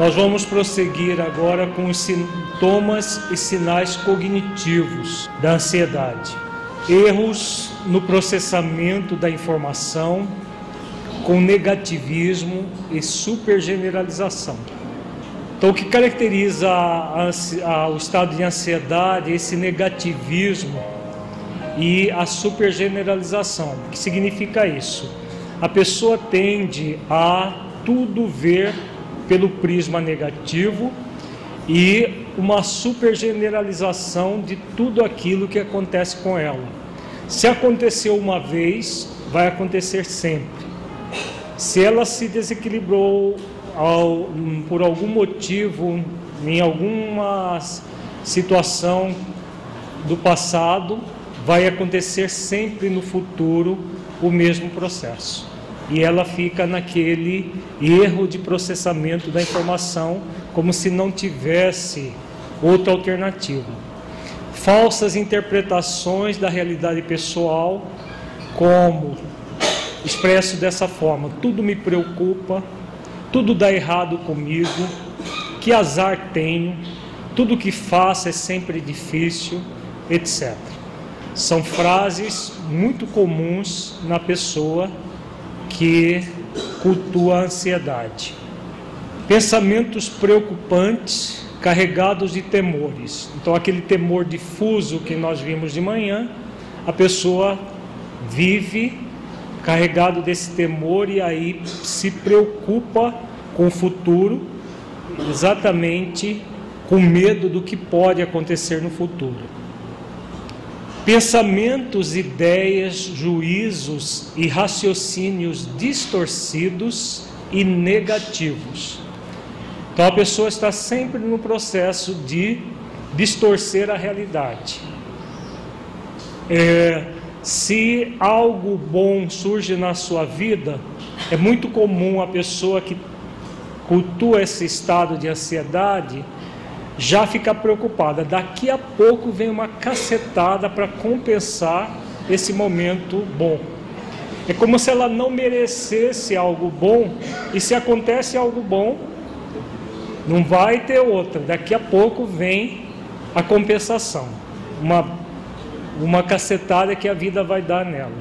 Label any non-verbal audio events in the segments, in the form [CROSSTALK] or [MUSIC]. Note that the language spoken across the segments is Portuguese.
Nós vamos prosseguir agora com os sintomas e sinais cognitivos da ansiedade. Erros no processamento da informação, com negativismo e supergeneralização. Então, o que caracteriza a, a, o estado de ansiedade esse negativismo e a supergeneralização. O que significa isso? A pessoa tende a tudo ver pelo prisma negativo e uma supergeneralização de tudo aquilo que acontece com ela. Se aconteceu uma vez, vai acontecer sempre. Se ela se desequilibrou ao, por algum motivo, em alguma situação do passado, vai acontecer sempre no futuro o mesmo processo e ela fica naquele erro de processamento da informação, como se não tivesse outra alternativa. Falsas interpretações da realidade pessoal, como expresso dessa forma: tudo me preocupa, tudo dá errado comigo, que azar tenho, tudo que faço é sempre difícil, etc. São frases muito comuns na pessoa que cultua a ansiedade. Pensamentos preocupantes carregados de temores. Então, aquele temor difuso que nós vimos de manhã, a pessoa vive carregado desse temor e aí se preocupa com o futuro, exatamente com medo do que pode acontecer no futuro pensamentos, ideias, juízos e raciocínios distorcidos e negativos. Então a pessoa está sempre no processo de distorcer a realidade. É, se algo bom surge na sua vida, é muito comum a pessoa que cultua esse estado de ansiedade já fica preocupada. Daqui a pouco vem uma cacetada para compensar esse momento bom. É como se ela não merecesse algo bom, e se acontece algo bom, não vai ter outra. Daqui a pouco vem a compensação, uma, uma cacetada que a vida vai dar nela.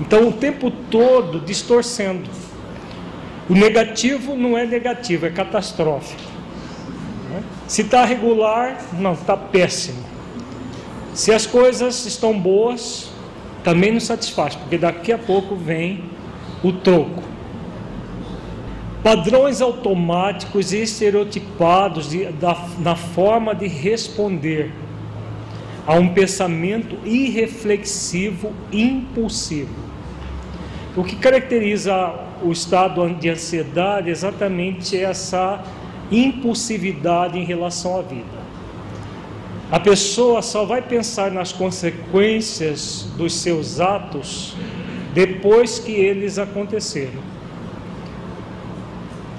Então, o tempo todo distorcendo. O negativo não é negativo, é catastrófico. Se está regular, não, está péssimo. Se as coisas estão boas, também não satisfaz, porque daqui a pouco vem o troco. Padrões automáticos e estereotipados de, da, na forma de responder a um pensamento irreflexivo, impulsivo. O que caracteriza o estado de ansiedade é exatamente essa impulsividade em relação à vida. A pessoa só vai pensar nas consequências dos seus atos depois que eles aconteceram.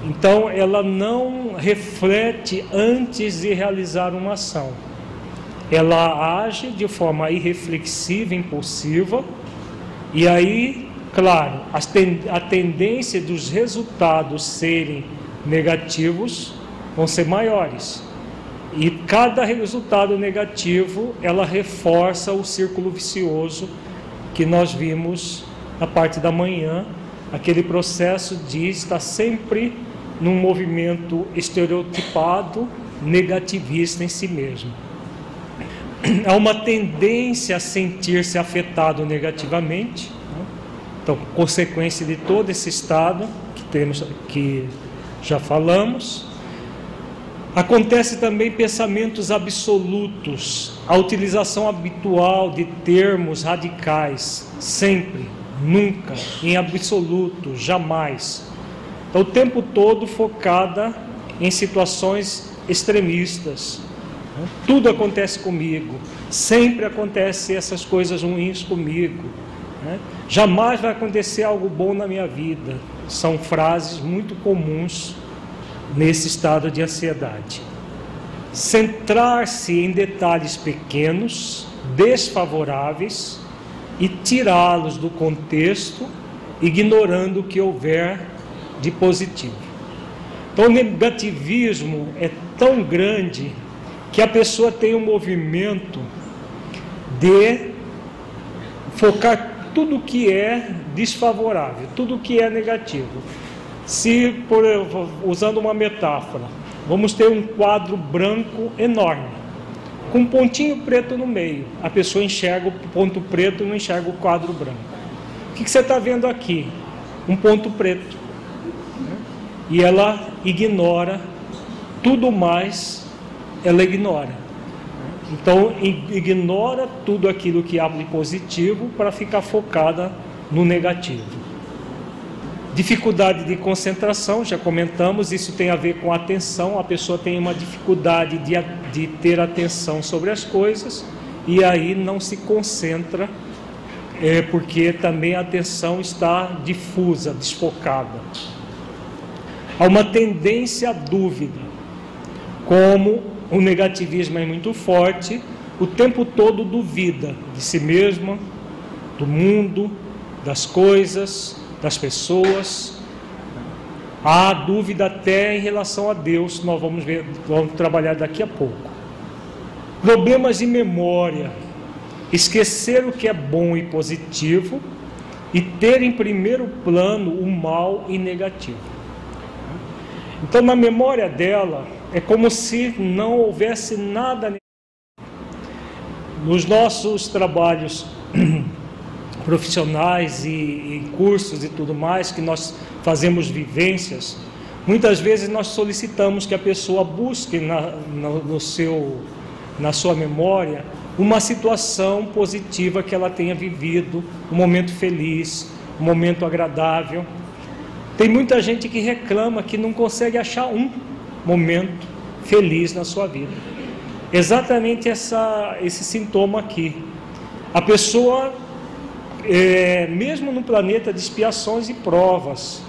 Então, ela não reflete antes de realizar uma ação. Ela age de forma irreflexiva, impulsiva, e aí, claro, a tendência dos resultados serem negativos vão ser maiores. E cada resultado negativo, ela reforça o círculo vicioso que nós vimos na parte da manhã, aquele processo de estar sempre num movimento estereotipado, negativista em si mesmo. Há uma tendência a sentir-se afetado negativamente, né? então, consequência de todo esse estado que temos que já falamos. Acontece também pensamentos absolutos, a utilização habitual de termos radicais, sempre, nunca, em absoluto, jamais. Então, o tempo todo focada em situações extremistas. Tudo acontece comigo, sempre acontece essas coisas ruins comigo. Né? Jamais vai acontecer algo bom na minha vida. São frases muito comuns nesse estado de ansiedade. Centrar-se em detalhes pequenos, desfavoráveis e tirá-los do contexto, ignorando o que houver de positivo. Então, o negativismo é tão grande que a pessoa tem um movimento de focar tudo que é desfavorável, tudo que é negativo. Se, por, usando uma metáfora, vamos ter um quadro branco enorme, com um pontinho preto no meio. A pessoa enxerga o ponto preto e não enxerga o quadro branco. O que, que você está vendo aqui? Um ponto preto. E ela ignora tudo mais, ela ignora. Então, ignora tudo aquilo que abre positivo para ficar focada no negativo. Dificuldade de concentração, já comentamos, isso tem a ver com atenção. A pessoa tem uma dificuldade de, de ter atenção sobre as coisas e aí não se concentra, é, porque também a atenção está difusa, desfocada. Há uma tendência à dúvida, como o negativismo é muito forte, o tempo todo duvida de si mesma, do mundo, das coisas, das pessoas. Há dúvida até em relação a Deus, nós vamos ver, vamos trabalhar daqui a pouco. Problemas de memória, esquecer o que é bom e positivo e ter em primeiro plano o mal e negativo. Então, na memória dela, é como se não houvesse nada. Nos nossos trabalhos [CLEARS THROAT] profissionais e, e cursos e tudo mais, que nós fazemos vivências, muitas vezes nós solicitamos que a pessoa busque na, no, no seu, na sua memória uma situação positiva que ela tenha vivido, um momento feliz, um momento agradável. Tem muita gente que reclama que não consegue achar um momento feliz na sua vida. Exatamente essa, esse sintoma aqui. A pessoa é, mesmo no planeta de expiações e provas,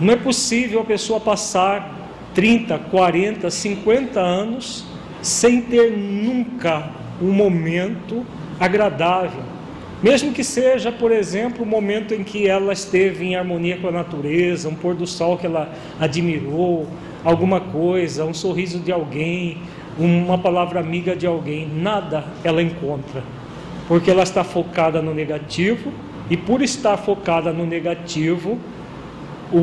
não é possível a pessoa passar 30, 40, 50 anos sem ter nunca um momento agradável. Mesmo que seja, por exemplo, o um momento em que ela esteve em harmonia com a natureza, um pôr do sol que ela admirou, alguma coisa, um sorriso de alguém, uma palavra amiga de alguém, nada ela encontra porque ela está focada no negativo, e por estar focada no negativo, o,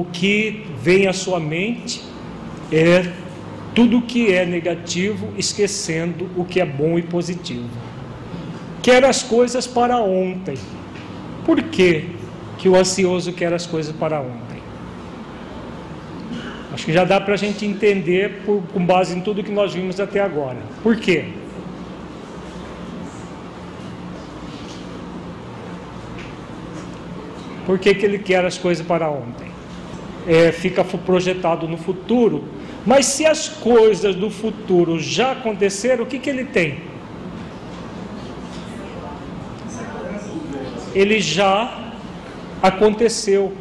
o que vem à sua mente é tudo que é negativo, esquecendo o que é bom e positivo. Quer as coisas para ontem. Por que, que o ansioso quer as coisas para ontem? Acho que já dá para a gente entender por, com base em tudo que nós vimos até agora. Por quê? Por que, que ele quer as coisas para ontem? É, fica projetado no futuro. Mas se as coisas do futuro já aconteceram, o que, que ele tem? Ele já aconteceu.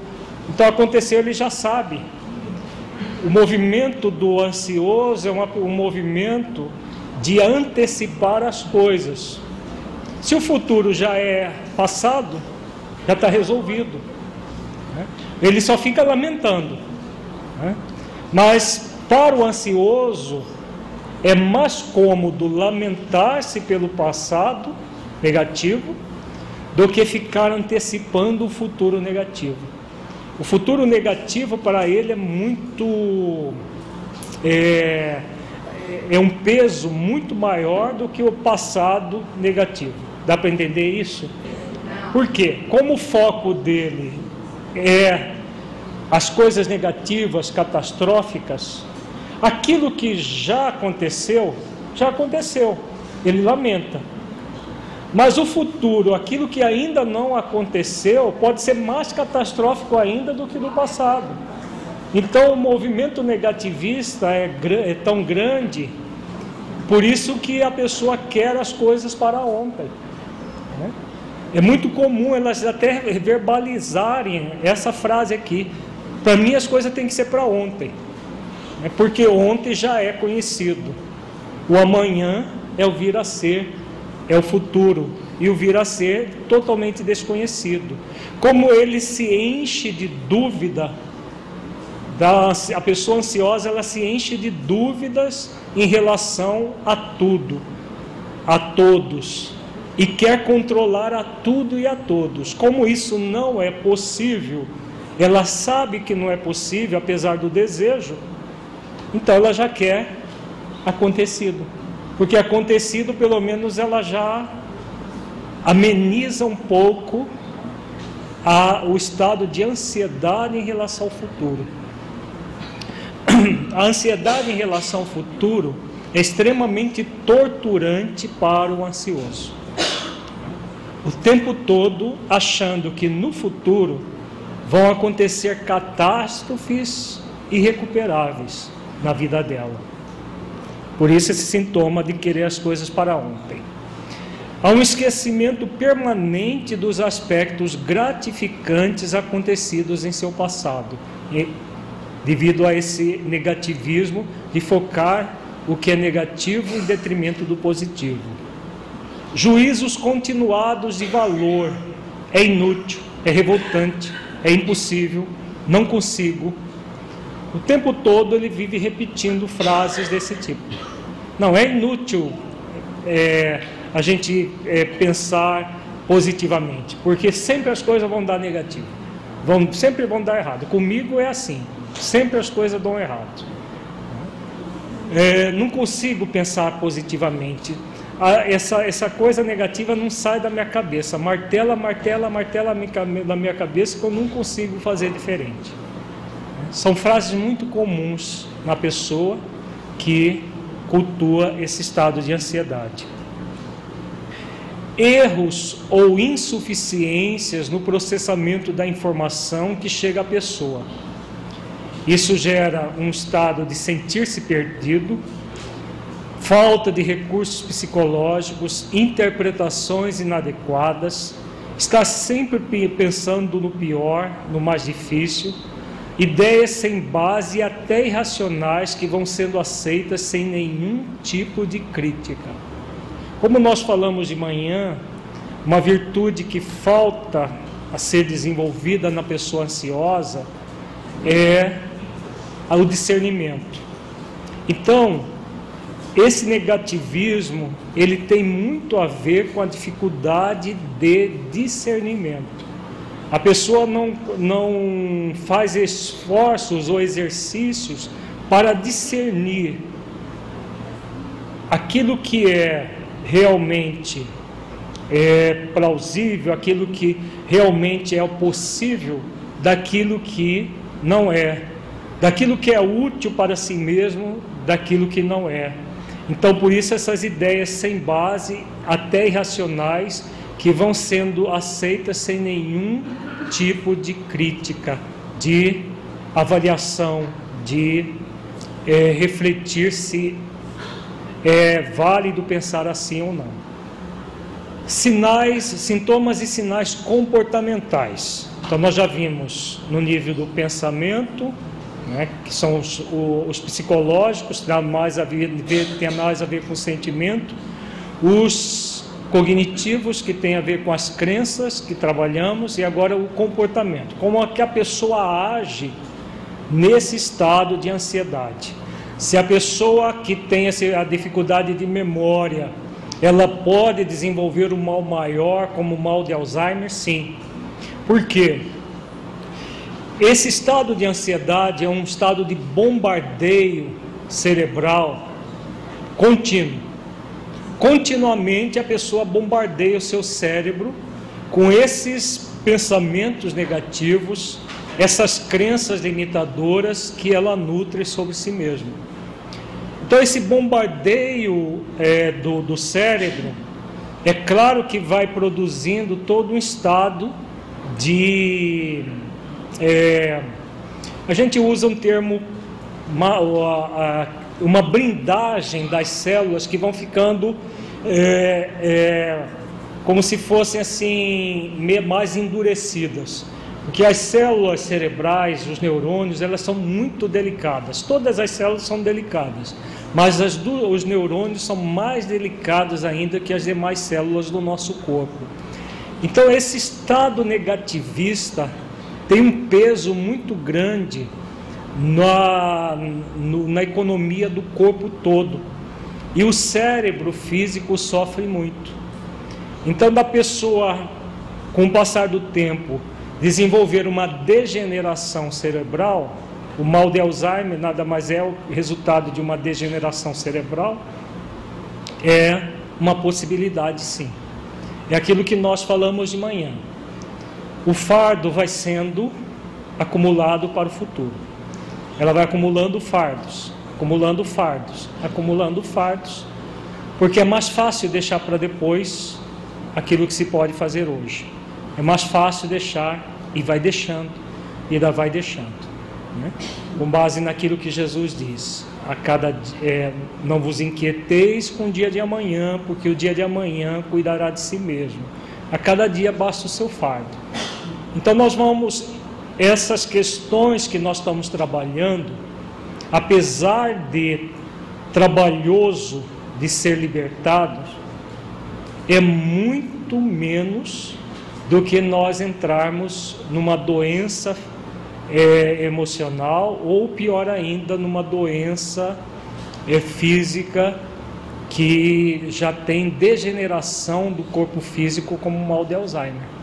Então aconteceu, ele já sabe. O movimento do ansioso é uma, um movimento de antecipar as coisas. Se o futuro já é passado, já está resolvido. Né? Ele só fica lamentando. Né? Mas para o ansioso é mais cômodo lamentar-se pelo passado negativo do que ficar antecipando o futuro negativo. O futuro negativo para ele é muito. É, é um peso muito maior do que o passado negativo. Dá para entender isso? Por quê? Como o foco dele é as coisas negativas, catastróficas, aquilo que já aconteceu, já aconteceu. Ele lamenta. Mas o futuro, aquilo que ainda não aconteceu, pode ser mais catastrófico ainda do que no passado. Então o movimento negativista é, é tão grande, por isso que a pessoa quer as coisas para ontem. Né? É muito comum elas até verbalizarem essa frase aqui. Para mim as coisas têm que ser para ontem. Né? Porque ontem já é conhecido. O amanhã é o vir a ser, é o futuro. E o vir a ser totalmente desconhecido. Como ele se enche de dúvida, da, a pessoa ansiosa ela se enche de dúvidas em relação a tudo, a todos e quer controlar a tudo e a todos. Como isso não é possível, ela sabe que não é possível, apesar do desejo, então ela já quer acontecido. Porque acontecido, pelo menos, ela já ameniza um pouco a, o estado de ansiedade em relação ao futuro. [CLEARS THROAT] A ansiedade em relação ao futuro é extremamente torturante para o ansioso o tempo todo achando que no futuro vão acontecer catástrofes irrecuperáveis na vida dela. Por isso, esse sintoma de querer as coisas para ontem. Há um esquecimento permanente dos aspectos gratificantes acontecidos em seu passado, devido a esse negativismo de focar o que é negativo em detrimento do positivo. Juízos continuados de valor é inútil, é revoltante, é impossível, não consigo. O tempo todo ele vive repetindo frases desse tipo. Não é inútil é, a gente é, pensar positivamente, porque sempre as coisas vão dar negativo, vão, sempre vão dar errado. Comigo é assim, sempre as coisas dão errado. É, não consigo pensar positivamente essa, essa coisa negativa não sai da minha cabeça. Martela, martela, martela da minha cabeça que eu não consigo fazer diferente. São frases muito comuns na pessoa que cultua esse estado de ansiedade. Erros ou insuficiências no processamento da informação que chega à pessoa. Isso gera um estado de sentir-se perdido, falta de recursos psicológicos, interpretações inadequadas, está sempre pensando no pior, no mais difícil, ideias sem base e até irracionais que vão sendo aceitas sem nenhum tipo de crítica. Como nós falamos de manhã, uma virtude que falta a ser desenvolvida na pessoa ansiosa é o discernimento. Então, esse negativismo, ele tem muito a ver com a dificuldade de discernimento. A pessoa não, não faz esforços ou exercícios para discernir aquilo que é realmente é plausível, aquilo que realmente é possível, daquilo que não é, daquilo que é útil para si mesmo, daquilo que não é. Então, por isso, essas ideias sem base, até irracionais, que vão sendo aceitas sem nenhum tipo de crítica, de avaliação, de é, refletir se é válido pensar assim ou não. Sinais, sintomas e sinais comportamentais. Então, nós já vimos no nível do pensamento, né, que são os, os psicológicos, tem mais, a ver, tem mais a ver com o sentimento, os cognitivos, que tem a ver com as crenças que trabalhamos, e agora o comportamento, como é que a pessoa age nesse estado de ansiedade. Se a pessoa que tem a dificuldade de memória, ela pode desenvolver um mal maior, como o mal de Alzheimer? Sim. Por quê? Esse estado de ansiedade é um estado de bombardeio cerebral contínuo. Continuamente a pessoa bombardeia o seu cérebro com esses pensamentos negativos, essas crenças limitadoras que ela nutre sobre si mesma. Então, esse bombardeio é, do, do cérebro, é claro que vai produzindo todo um estado de. É, a gente usa um termo, uma, uma blindagem das células que vão ficando é, é, como se fossem assim, mais endurecidas. Porque as células cerebrais, os neurônios, elas são muito delicadas. Todas as células são delicadas, mas do, os neurônios são mais delicados ainda que as demais células do nosso corpo. Então, esse estado negativista tem um peso muito grande na, no, na economia do corpo todo. E o cérebro físico sofre muito. Então, da pessoa, com o passar do tempo, desenvolver uma degeneração cerebral, o mal de Alzheimer nada mais é o resultado de uma degeneração cerebral, é uma possibilidade sim. É aquilo que nós falamos de manhã. O fardo vai sendo acumulado para o futuro. Ela vai acumulando fardos, acumulando fardos, acumulando fardos, porque é mais fácil deixar para depois aquilo que se pode fazer hoje. É mais fácil deixar e vai deixando, e ainda vai deixando. Né? Com base naquilo que Jesus diz: a cada é, não vos inquieteis com o dia de amanhã, porque o dia de amanhã cuidará de si mesmo. A cada dia basta o seu fardo. Então nós vamos essas questões que nós estamos trabalhando, apesar de trabalhoso de ser libertados, é muito menos do que nós entrarmos numa doença é, emocional ou pior ainda numa doença é, física que já tem degeneração do corpo físico como o mal de Alzheimer.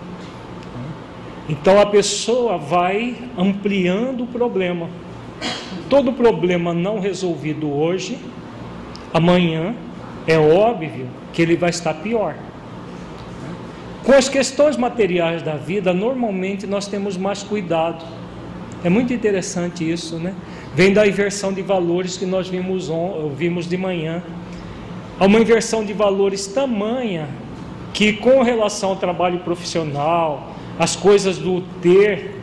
Então a pessoa vai ampliando o problema. Todo problema não resolvido hoje, amanhã é óbvio que ele vai estar pior. Com as questões materiais da vida, normalmente nós temos mais cuidado. É muito interessante isso, né? Vem da inversão de valores que nós vimos, vimos de manhã. Há uma inversão de valores tamanha que, com relação ao trabalho profissional, as coisas do ter,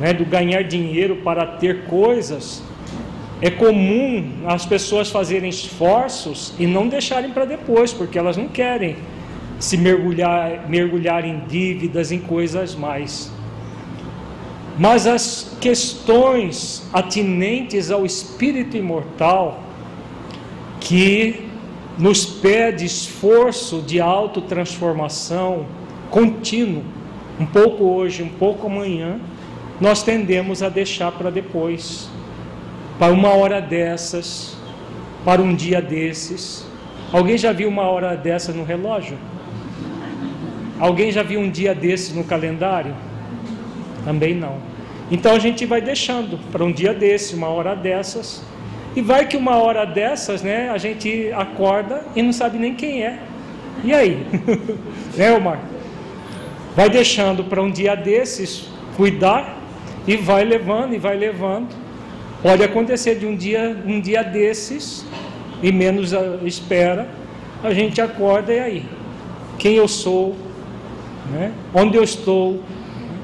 né, do ganhar dinheiro para ter coisas, é comum as pessoas fazerem esforços e não deixarem para depois, porque elas não querem se mergulhar, mergulhar em dívidas, em coisas mais. Mas as questões atinentes ao espírito imortal, que nos pede esforço de autotransformação contínuo, um pouco hoje, um pouco amanhã, nós tendemos a deixar para depois, para uma hora dessas, para um dia desses. Alguém já viu uma hora dessa no relógio? Alguém já viu um dia desse no calendário? Também não. Então a gente vai deixando para um dia desse, uma hora dessas. E vai que uma hora dessas, né, a gente acorda e não sabe nem quem é. E aí? [LAUGHS] né, Omar? Vai deixando para um dia desses cuidar e vai levando e vai levando. Pode acontecer de um dia, um dia desses e menos espera, a gente acorda e aí? Quem eu sou? Né? Onde eu estou,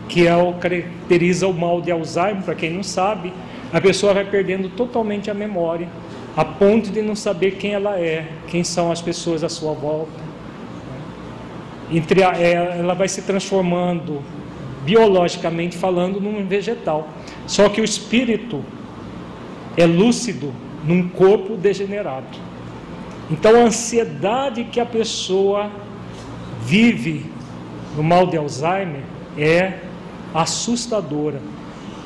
que é o caracteriza o mal de Alzheimer, para quem não sabe, a pessoa vai perdendo totalmente a memória, a ponto de não saber quem ela é, quem são as pessoas à sua volta. Entre a, é, ela vai se transformando, biologicamente falando, num vegetal. Só que o espírito é lúcido num corpo degenerado. Então a ansiedade que a pessoa vive no mal de Alzheimer é assustadora.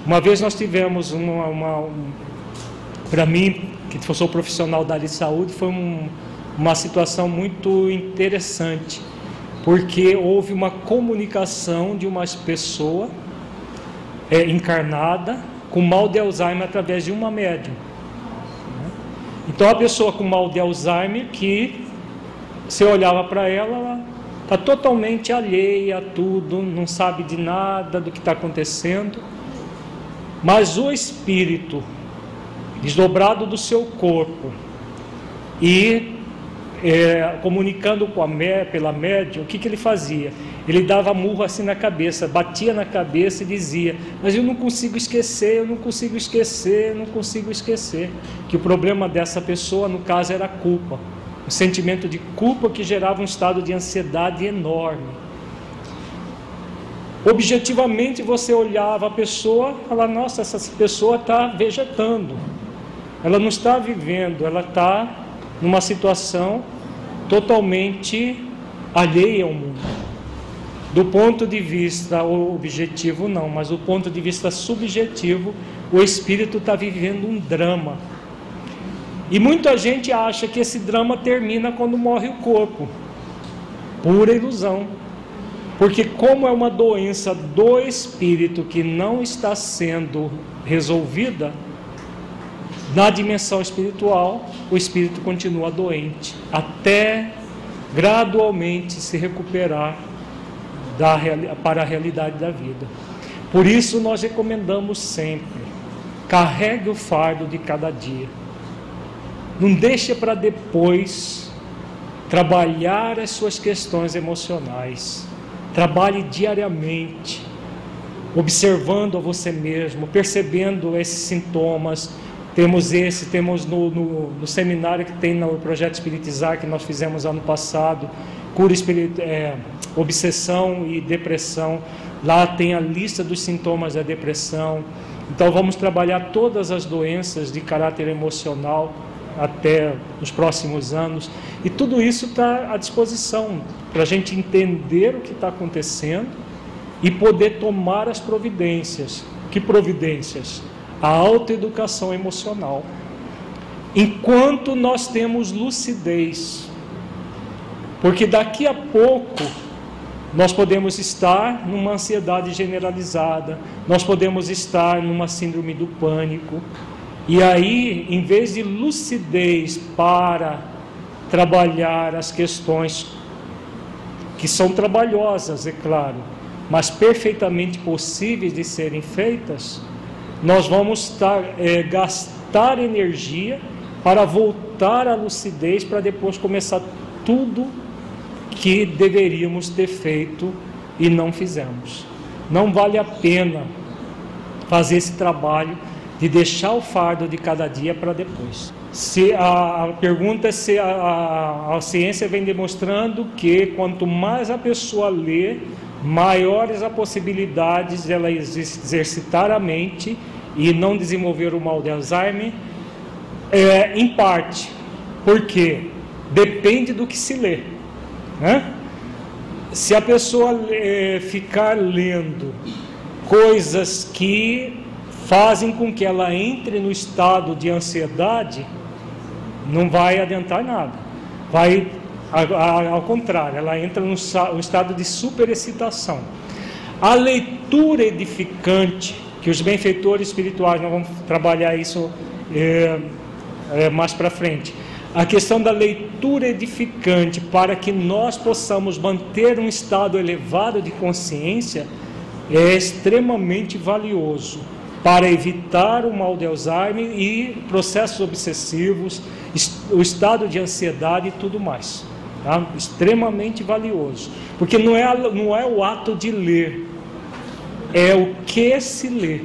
Uma vez nós tivemos uma, uma um, para mim, que sou profissional da área de saúde, foi um, uma situação muito interessante, porque houve uma comunicação de uma pessoa é, encarnada com mal de Alzheimer através de uma médium. Então a pessoa com mal de Alzheimer que você olhava para ela, ela está totalmente alheia a tudo, não sabe de nada do que está acontecendo. Mas o espírito desdobrado do seu corpo e é, comunicando com a mé, pela médium, o que, que ele fazia? Ele dava murro assim na cabeça, batia na cabeça e dizia: Mas eu não consigo esquecer, eu não consigo esquecer, eu não consigo esquecer. Que o problema dessa pessoa, no caso, era a culpa. O sentimento de culpa que gerava um estado de ansiedade enorme. Objetivamente você olhava a pessoa e falava: Nossa, essa pessoa está vegetando. Ela não está vivendo, ela está numa situação totalmente alheia ao mundo. Do ponto de vista objetivo, não, mas do ponto de vista subjetivo, o espírito está vivendo um drama. E muita gente acha que esse drama termina quando morre o corpo. Pura ilusão. Porque, como é uma doença do espírito que não está sendo resolvida, na dimensão espiritual, o espírito continua doente, até gradualmente se recuperar da, para a realidade da vida. Por isso, nós recomendamos sempre: carregue o fardo de cada dia. Não deixe para depois trabalhar as suas questões emocionais. Trabalhe diariamente, observando a você mesmo, percebendo esses sintomas, temos esse, temos no, no, no, seminário que tem no projeto Espiritizar que nós fizemos ano passado, cura espirit, é, obsessão e depressão. Lá tem a lista dos sintomas da depressão. Então vamos trabalhar todas as doenças de caráter emocional até os próximos anos. E tudo isso está à disposição para a gente entender o que está acontecendo e poder tomar as providências. Que providências? A autoeducação emocional. Enquanto nós temos lucidez, porque daqui a pouco nós podemos estar numa ansiedade generalizada, nós podemos estar numa síndrome do pânico, e aí, em vez de lucidez para trabalhar as questões que são trabalhosas, é claro, mas perfeitamente possíveis de serem feitas, nós vamos tar, é, gastar energia para voltar à lucidez, para depois começar tudo que deveríamos ter feito e não fizemos. Não vale a pena fazer esse trabalho de deixar o fardo de cada dia para depois. Se a, a, pergunta é se a, a, a ciência vem demonstrando que quanto mais a pessoa lê, maiores as possibilidades de ela exercitar a mente e não desenvolver o mal de Alzheimer, é, em parte, porque depende do que se lê. Né? Se a pessoa é, ficar lendo coisas que fazem com que ela entre no estado de ansiedade, não vai adiantar nada. Vai ao contrário, ela entra no estado de superexcitação. A leitura edificante que os benfeitores espirituais, nós vamos trabalhar isso é, é, mais para frente. A questão da leitura edificante para que nós possamos manter um estado elevado de consciência é extremamente valioso para evitar o mal de Alzheimer e processos obsessivos, o estado de ansiedade e tudo mais. Tá? Extremamente valioso. Porque não é, não é o ato de ler, é o que se lê.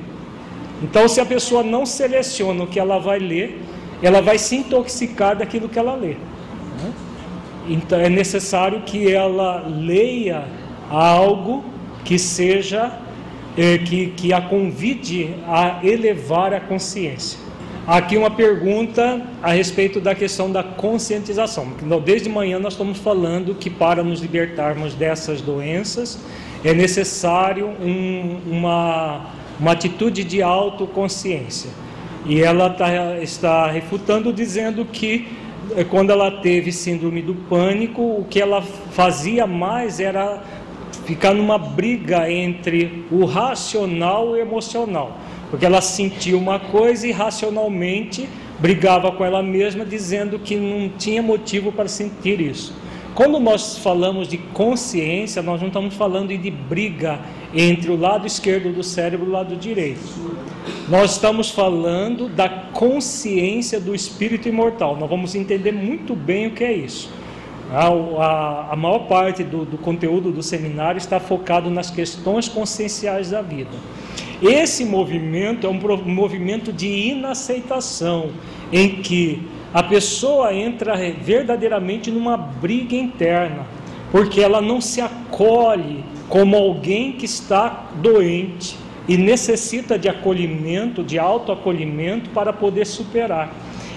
Então, se a pessoa não seleciona o que ela vai ler, ela vai se intoxicar daquilo que ela lê. Né? Então, é necessário que ela leia algo que seja, é, que, que a convide a elevar a consciência. Aqui uma pergunta a respeito da questão da conscientização. Desde manhã nós estamos falando que para nos libertarmos dessas doenças, é necessário um, uma, uma atitude de autoconsciência. E ela tá, está refutando, dizendo que é, quando ela teve síndrome do pânico, o que ela fazia mais era ficar numa briga entre o racional e o emocional, porque ela sentia uma coisa e racionalmente brigava com ela mesma, dizendo que não tinha motivo para sentir isso. Quando nós falamos de consciência, nós não estamos falando de briga entre o lado esquerdo do cérebro e o lado direito. Nós estamos falando da consciência do espírito imortal. Nós vamos entender muito bem o que é isso. A, a, a maior parte do, do conteúdo do seminário está focado nas questões conscienciais da vida. Esse movimento é um movimento de inaceitação, em que a pessoa entra verdadeiramente numa briga interna, porque ela não se acolhe como alguém que está doente e necessita de acolhimento, de autoacolhimento para poder superar.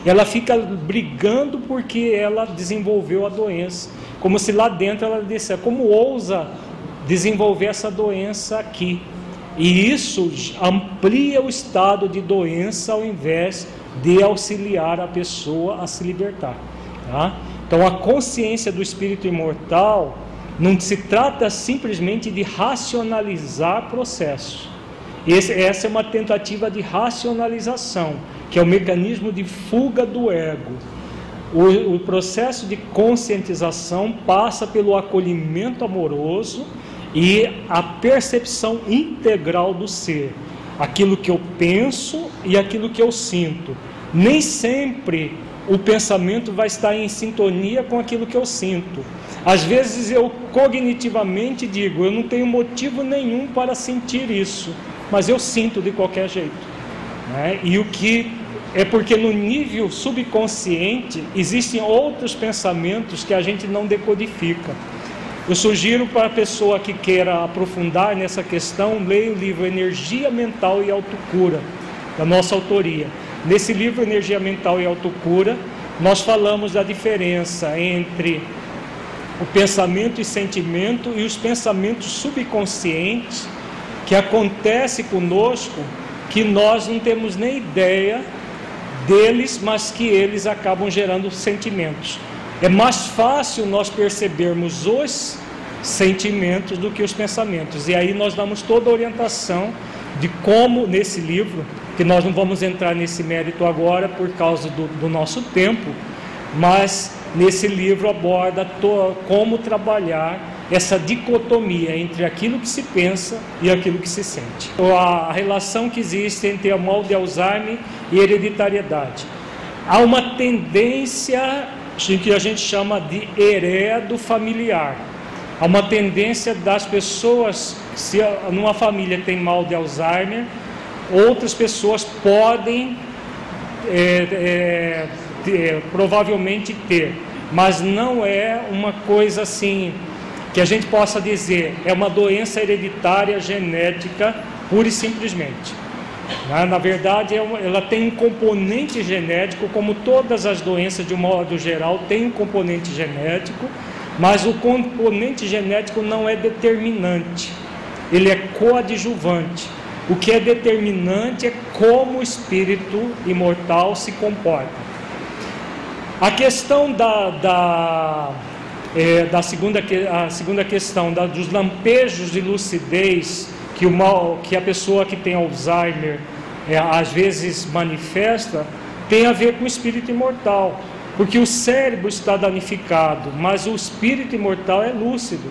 Ela fica brigando porque ela desenvolveu a doença, como se lá dentro ela dissesse: como ousa desenvolver essa doença aqui? E isso amplia o estado de doença ao invés de auxiliar a pessoa a se libertar. Tá? Então, a consciência do espírito imortal não se trata simplesmente de racionalizar processos. Essa é uma tentativa de racionalização, que é o mecanismo de fuga do ego. O, o processo de conscientização passa pelo acolhimento amoroso e a percepção integral do ser, aquilo que eu penso e aquilo que eu sinto. Nem sempre o pensamento vai estar em sintonia com aquilo que eu sinto. Às vezes eu cognitivamente digo, eu não tenho motivo nenhum para sentir isso, mas eu sinto de qualquer jeito. Né? E o que é porque no nível subconsciente existem outros pensamentos que a gente não decodifica. Eu sugiro para a pessoa que queira aprofundar nessa questão, leia o livro Energia Mental e Autocura, da nossa autoria. Nesse livro Energia Mental e Autocura, nós falamos da diferença entre o pensamento e sentimento e os pensamentos subconscientes que acontece conosco que nós não temos nem ideia deles, mas que eles acabam gerando sentimentos. É mais fácil nós percebermos os sentimentos do que os pensamentos. E aí nós damos toda a orientação de como, nesse livro, que nós não vamos entrar nesse mérito agora por causa do, do nosso tempo, mas nesse livro aborda to, como trabalhar essa dicotomia entre aquilo que se pensa e aquilo que se sente. A relação que existe entre a mal de Alzheimer e hereditariedade. Há uma tendência que a gente chama de heredo familiar. Há uma tendência das pessoas, se numa família tem mal de Alzheimer, outras pessoas podem é, é, provavelmente ter, mas não é uma coisa assim que a gente possa dizer é uma doença hereditária genética pura e simplesmente. Né? Na verdade, é ela tem um componente genético, como todas as doenças de um modo geral têm um componente genético, mas o componente genético não é determinante, ele é coadjuvante. O que é determinante é como o espírito imortal se comporta. A questão da, da, é, da segunda, a segunda questão da, dos lampejos de lucidez que, o mal, que a pessoa que tem Alzheimer é, às vezes manifesta, tem a ver com o espírito imortal, porque o cérebro está danificado, mas o espírito imortal é lúcido.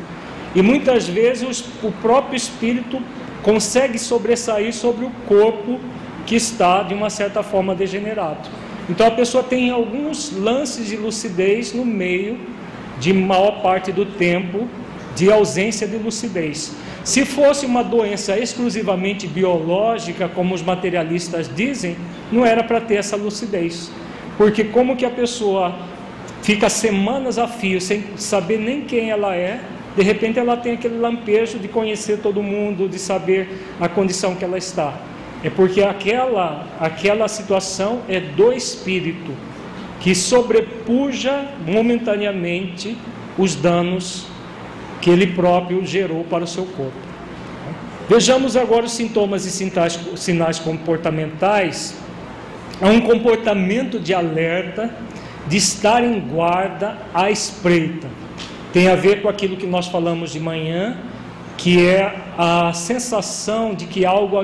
E muitas vezes o próprio espírito consegue sobressair sobre o corpo que está de uma certa forma degenerado. Então a pessoa tem alguns lances de lucidez no meio de maior parte do tempo de ausência de lucidez. Se fosse uma doença exclusivamente biológica, como os materialistas dizem, não era para ter essa lucidez. Porque como que a pessoa fica semanas a fio sem saber nem quem ela é, de repente ela tem aquele lampejo de conhecer todo mundo, de saber a condição que ela está. É porque aquela, aquela situação é do espírito que sobrepuja momentaneamente os danos que ele próprio gerou para o seu corpo. Vejamos agora os sintomas e sinais, comportamentais. É um comportamento de alerta, de estar em guarda à espreita. Tem a ver com aquilo que nós falamos de manhã, que é a sensação de que algo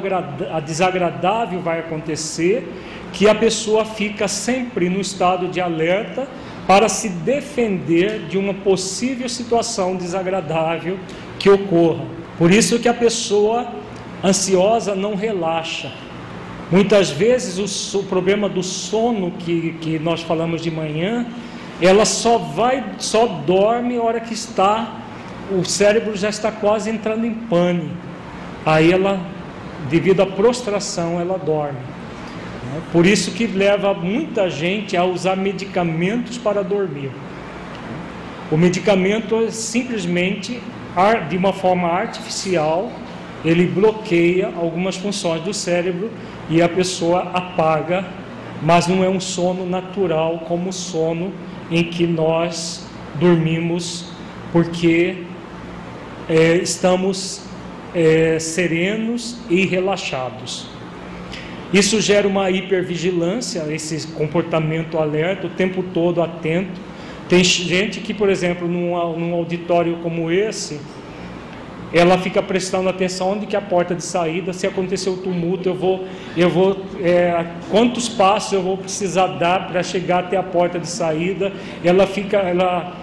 desagradável vai acontecer, que a pessoa fica sempre no estado de alerta para se defender de uma possível situação desagradável que ocorra. Por isso que a pessoa ansiosa não relaxa. Muitas vezes o, o problema do sono que, que nós falamos de manhã, ela só vai, só dorme a hora que está, o cérebro já está quase entrando em pane. Aí ela, devido à prostração, ela dorme. Por isso que leva muita gente a usar medicamentos para dormir. O medicamento é simplesmente, de uma forma artificial, ele bloqueia algumas funções do cérebro e a pessoa apaga, mas não é um sono natural como o sono em que nós dormimos, porque é, estamos é, serenos e relaxados. Isso gera uma hipervigilância, esse comportamento alerta, o tempo todo atento. Tem gente que, por exemplo, num, num auditório como esse, ela fica prestando atenção onde que é a porta de saída, se acontecer o tumulto, eu vou, eu vou, é, quantos passos eu vou precisar dar para chegar até a porta de saída. Ela fica, ela,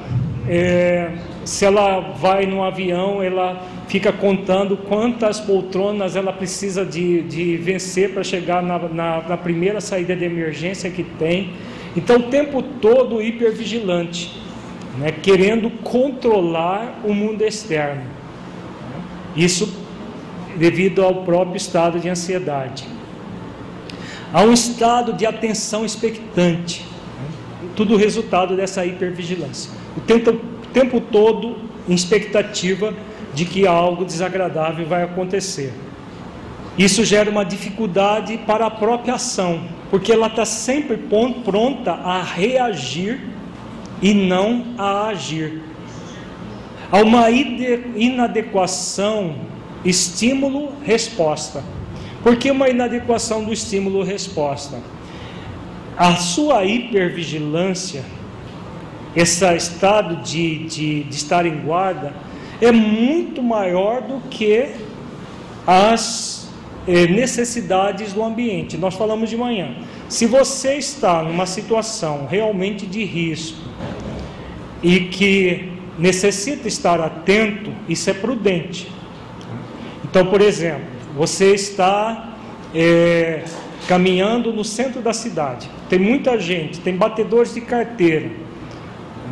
é, se ela vai no avião, ela fica contando quantas poltronas ela precisa de, de vencer para chegar na, na, na primeira saída de emergência que tem. Então, o tempo todo hipervigilante, né, querendo controlar o mundo externo. Isso devido ao próprio estado de ansiedade. Há um estado de atenção expectante, tudo resultado dessa hipervigilância. O tempo, o tempo todo em expectativa de que algo desagradável vai acontecer. Isso gera uma dificuldade para a própria ação, porque ela está sempre pronta a reagir e não a agir. Há uma inadequação estímulo-resposta. Por que uma inadequação do estímulo-resposta? A sua hipervigilância, esse estado de, de, de estar em guarda, é muito maior do que as eh, necessidades do ambiente. Nós falamos de manhã. Se você está numa situação realmente de risco e que necessita estar atento e ser prudente. Então, por exemplo, você está é, caminhando no centro da cidade, tem muita gente, tem batedores de carteira.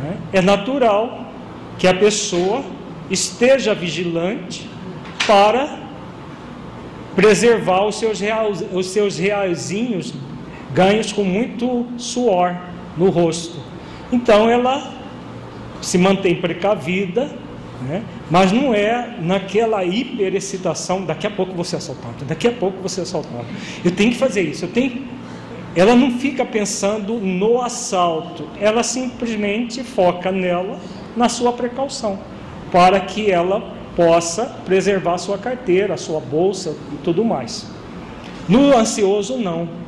Né? É natural que a pessoa esteja vigilante para preservar os seus, reais, os seus reaisinhos ganhos com muito suor no rosto. Então ela se mantém precavida, né? mas não é naquela hiperexcitação, daqui a pouco você é assaltado, daqui a pouco você é assaltado. Eu tenho que fazer isso, eu tenho. Ela não fica pensando no assalto, ela simplesmente foca nela, na sua precaução, para que ela possa preservar sua carteira, sua bolsa e tudo mais. No ansioso, não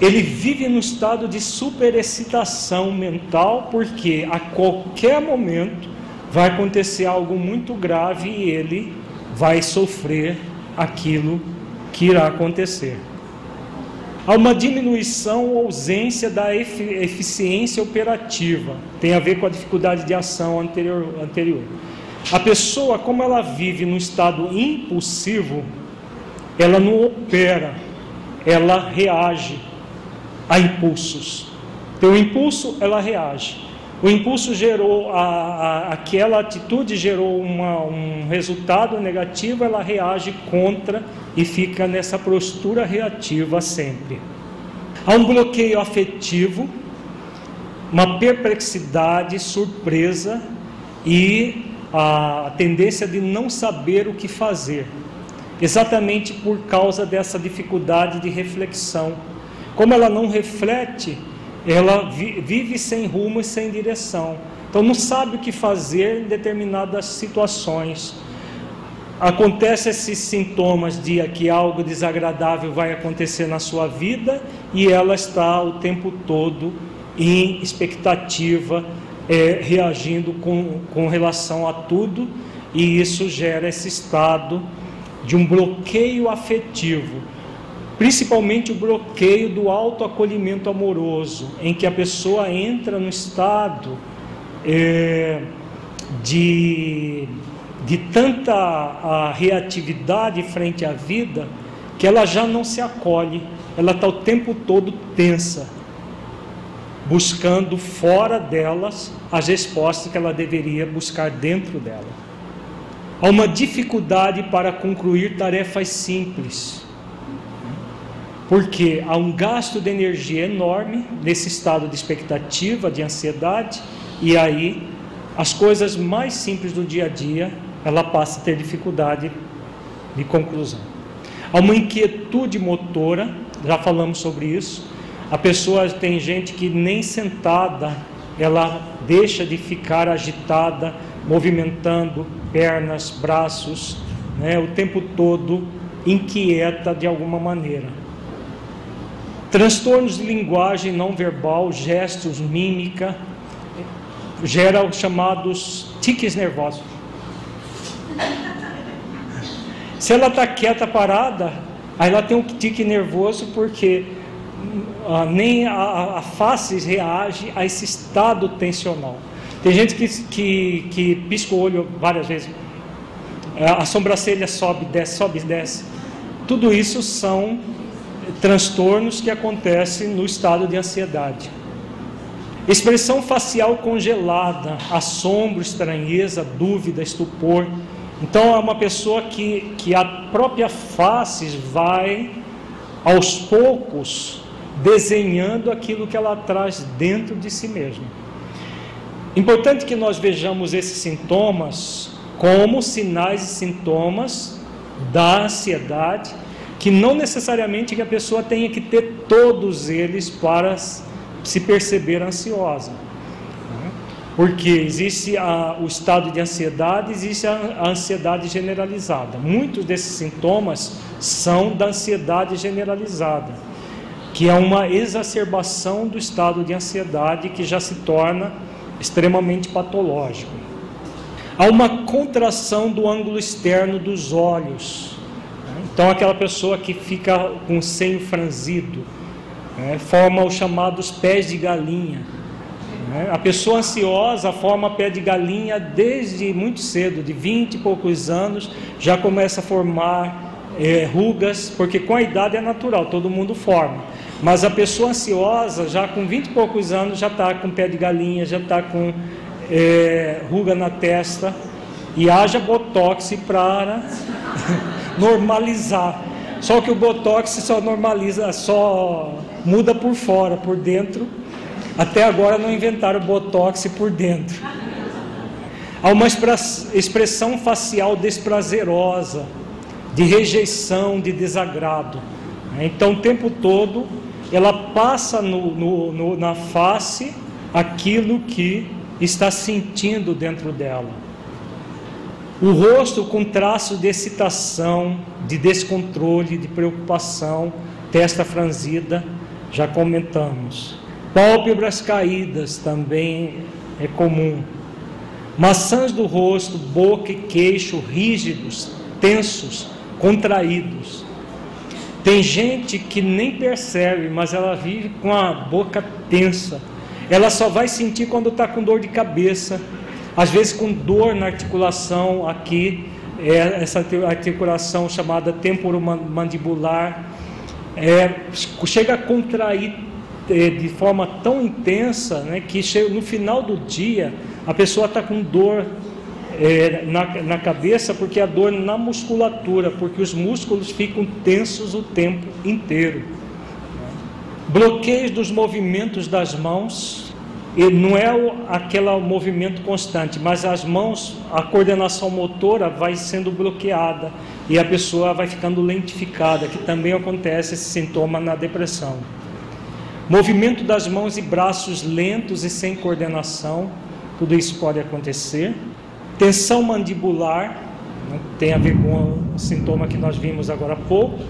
ele vive no estado de superexcitação mental, porque a qualquer momento vai acontecer algo muito grave e ele vai sofrer aquilo que irá acontecer. Há uma diminuição ou ausência da eficiência operativa, tem a ver com a dificuldade de ação anterior. anterior. A pessoa, como ela vive num estado impulsivo, ela não opera, ela reage a impulsos. Então, o impulso, ela reage. O impulso gerou, a, a, aquela atitude gerou uma, um resultado negativo, ela reage contra e fica nessa postura reativa sempre. Há um bloqueio afetivo, uma perplexidade, surpresa e a tendência de não saber o que fazer, exatamente por causa dessa dificuldade de reflexão como ela não reflete, ela vive sem rumo e sem direção. Então não sabe o que fazer em determinadas situações. Acontece esses sintomas de que algo desagradável vai acontecer na sua vida e ela está o tempo todo em expectativa, é, reagindo com, com relação a tudo, e isso gera esse estado de um bloqueio afetivo, principalmente o bloqueio do autoacolhimento amoroso, em que a pessoa entra no estado é, de, de tanta reatividade frente à vida que ela já não se acolhe, ela está o tempo todo tensa, buscando fora delas as respostas que ela deveria buscar dentro dela. Há uma dificuldade para concluir tarefas simples, porque há um gasto de energia enorme nesse estado de expectativa, de ansiedade, e aí as coisas mais simples do dia a dia ela passa a ter dificuldade de conclusão. Há uma inquietude motora, já falamos sobre isso. A pessoa tem gente que nem sentada ela deixa de ficar agitada, movimentando pernas, braços, né, o tempo todo inquieta de alguma maneira. Transtornos de linguagem não verbal, gestos, mímica, gera os chamados tiques nervosos. Se ela está quieta, parada, aí ela tem um tique nervoso porque ah, nem a, a, face reage a esse estado tensional. Tem gente que, que, que pisca o olho várias vezes, a sobrancelha sobe, desce, sobe, desce. Tudo isso são transtornos que acontecem no estado de ansiedade. Expressão facial congelada, assombro, estranheza, dúvida, estupor. Então é uma pessoa que, que a própria face vai aos poucos desenhando aquilo que ela traz dentro de si mesma. Importante que nós vejamos esses sintomas como sinais e sintomas da ansiedade, que não necessariamente que a pessoa tenha que ter todos eles para se perceber ansiosa. Porque existe a, o estado de ansiedade, existe a, a ansiedade generalizada. Muitos desses sintomas são da ansiedade generalizada, que é uma exacerbação do estado de ansiedade que já se torna extremamente patológico. Há uma contração do ângulo externo dos olhos. Então, aquela pessoa que fica com o senho franzido, né, forma os chamados pés de galinha. Né? A pessoa ansiosa forma pé de galinha desde muito cedo, de 20 e poucos anos, já começa a formar é, rugas, porque com a idade é natural, todo mundo forma. Mas a pessoa ansiosa, já com 20 e poucos anos, já está com pé de galinha, já está com é, ruga na testa, e haja botox para normalizar. Só que o botox só normaliza, só muda por fora, por dentro. Até agora não inventaram botox por dentro. Há uma expressão facial desprazerosa, de rejeição, de desagrado. Então, o tempo todo, ela passa no, no, no, na face aquilo que está sentindo dentro dela. O rosto com traços de excitação, de descontrole, de preocupação, testa franzida, já comentamos. Pálpebras caídas também é comum. Maçãs do rosto, boca e queixo rígidos, tensos, contraídos. Tem gente que nem percebe, mas ela vive com a boca tensa. Ela só vai sentir quando está com dor de cabeça, às vezes com dor na articulação aqui, é essa articulação chamada temporomandibular é, chega a contrair é, de forma tão intensa né, que chega, no final do dia a pessoa está com dor é, na, na cabeça porque a dor na musculatura, porque os músculos ficam tensos o tempo inteiro. Bloqueios dos movimentos das mãos, e não é o, aquele movimento constante, mas as mãos, a coordenação motora vai sendo bloqueada e a pessoa vai ficando lentificada, que também acontece esse sintoma na depressão. Movimento das mãos e braços lentos e sem coordenação, tudo isso pode acontecer. Tensão mandibular, né, tem a ver com o sintoma que nós vimos agora há pouco.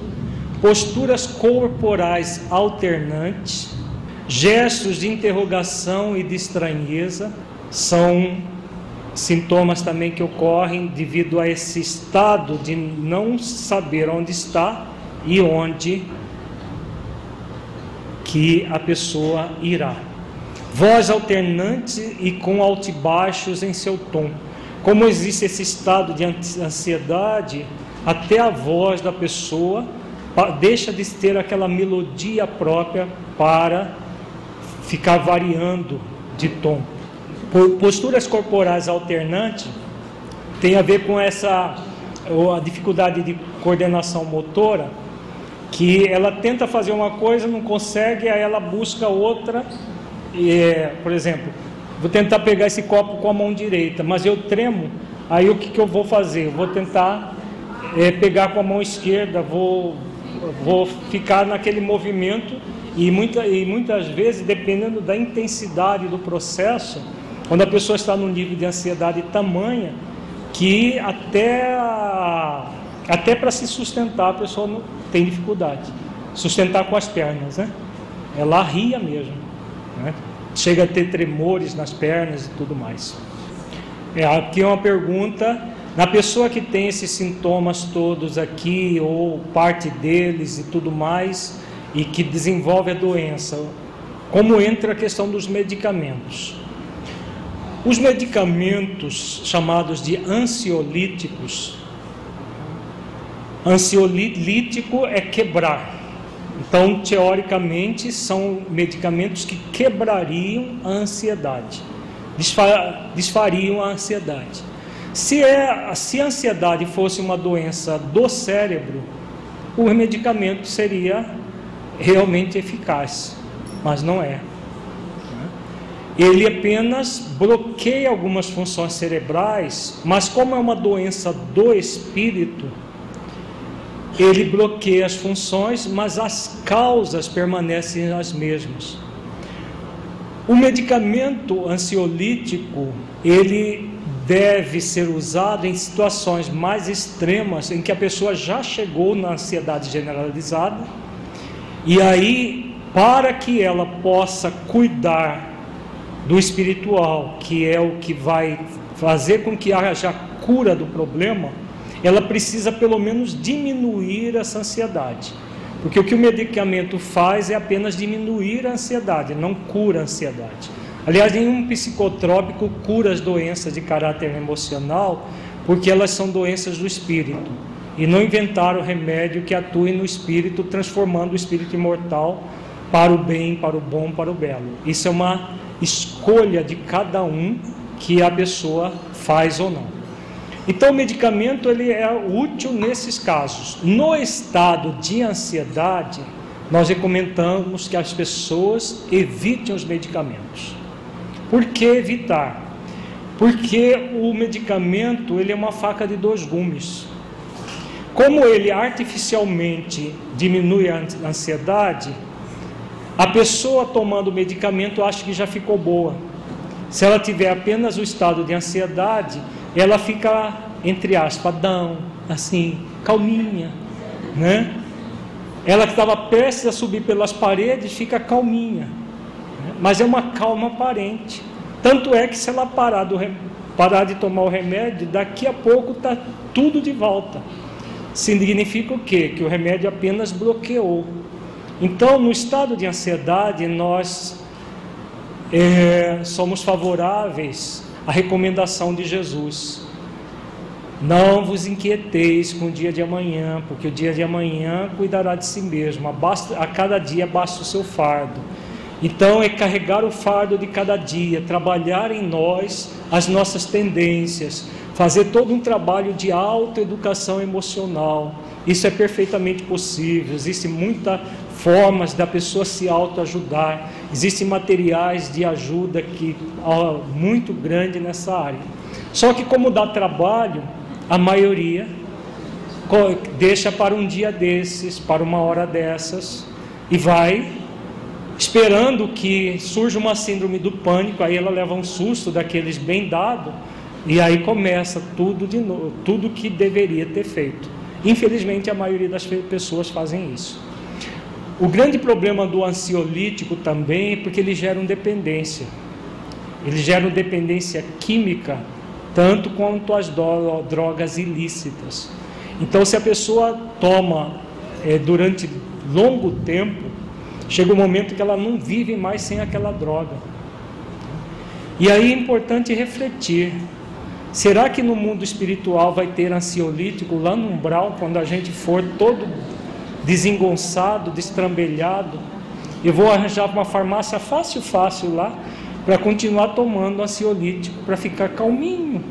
Posturas corporais alternantes, Gestos de interrogação e de estranheza são sintomas também que ocorrem devido a esse estado de não saber onde está e onde que a pessoa irá. Voz alternante e com altibaixos em seu tom. Como existe esse estado de ansiedade, até a voz da pessoa deixa de ter aquela melodia própria para ficar variando de tom. Posturas corporais alternantes tem a ver com essa a dificuldade de coordenação motora, que ela tenta fazer uma coisa, não consegue, aí ela busca outra. E, por exemplo, vou tentar pegar esse copo com a mão direita, mas eu tremo, aí o que, que eu vou fazer? Eu vou tentar é, pegar com a mão esquerda, vou, vou ficar naquele movimento e, muita, e muitas vezes, dependendo da intensidade do processo, quando a pessoa está num nível de ansiedade tamanha, que até, até para se sustentar a pessoa não tem dificuldade. Sustentar com as pernas, né? Ela ria mesmo. Né? Chega a ter tremores nas pernas e tudo mais. É, aqui é uma pergunta. Na pessoa que tem esses sintomas todos aqui, ou parte deles e tudo mais, e que desenvolve a doença, como entra a questão dos medicamentos? Os medicamentos chamados de ansiolíticos, ansiolítico é quebrar. Então, teoricamente, são medicamentos que quebrariam a ansiedade, desfariam a ansiedade. Se, é, se a ansiedade fosse uma doença do cérebro, o medicamento seria realmente eficaz, mas não é. Ele apenas bloqueia algumas funções cerebrais, mas como é uma doença do espírito, ele bloqueia as funções, mas as causas permanecem as mesmas. O medicamento ansiolítico, ele deve ser usado em situações mais extremas em que a pessoa já chegou na ansiedade generalizada, e aí, para que ela possa cuidar do espiritual, que é o que vai fazer com que haja cura do problema, ela precisa pelo menos diminuir essa ansiedade. Porque o que o medicamento faz é apenas diminuir a ansiedade, não cura a ansiedade. Aliás, nenhum psicotrópico cura as doenças de caráter emocional, porque elas são doenças do espírito. E não inventaram remédio que atue no espírito, transformando o espírito imortal para o bem, para o bom, para o belo. Isso é uma escolha de cada um que a pessoa faz ou não. Então o medicamento ele é útil nesses casos. No estado de ansiedade, nós recomendamos que as pessoas evitem os medicamentos. Por que evitar? Porque o medicamento ele é uma faca de dois gumes. Como ele artificialmente diminui a ansiedade, a pessoa tomando o medicamento acha que já ficou boa. Se ela tiver apenas o estado de ansiedade, ela fica, entre aspas, dão, assim, calminha, né? Ela que estava prestes a subir pelas paredes fica calminha, né? mas é uma calma aparente. Tanto é que se ela parar, do, parar de tomar o remédio, daqui a pouco está tudo de volta. Significa o quê? Que o remédio apenas bloqueou então, no estado de ansiedade, nós é, somos favoráveis à recomendação de Jesus. Não vos inquieteis com o dia de amanhã, porque o dia de amanhã cuidará de si mesmo. A cada dia basta o seu fardo. Então, é carregar o fardo de cada dia, trabalhar em nós as nossas tendências, fazer todo um trabalho de autoeducação emocional. Isso é perfeitamente possível. Existe muita formas da pessoa se autoajudar. Existem materiais de ajuda que ó, muito grande nessa área. Só que como dá trabalho, a maioria deixa para um dia desses, para uma hora dessas e vai esperando que surja uma síndrome do pânico, aí ela leva um susto daqueles bem dado e aí começa tudo de novo, tudo que deveria ter feito. Infelizmente a maioria das pessoas fazem isso. O grande problema do ansiolítico também é porque ele gera dependência. Ele gera dependência química, tanto quanto as drogas ilícitas. Então, se a pessoa toma é, durante longo tempo, chega um momento que ela não vive mais sem aquela droga. E aí é importante refletir: será que no mundo espiritual vai ter ansiolítico lá no umbral, quando a gente for todo desengonçado, destrambelhado? Eu vou arranjar uma farmácia fácil, fácil lá, para continuar tomando ansiolítico, para ficar calminho.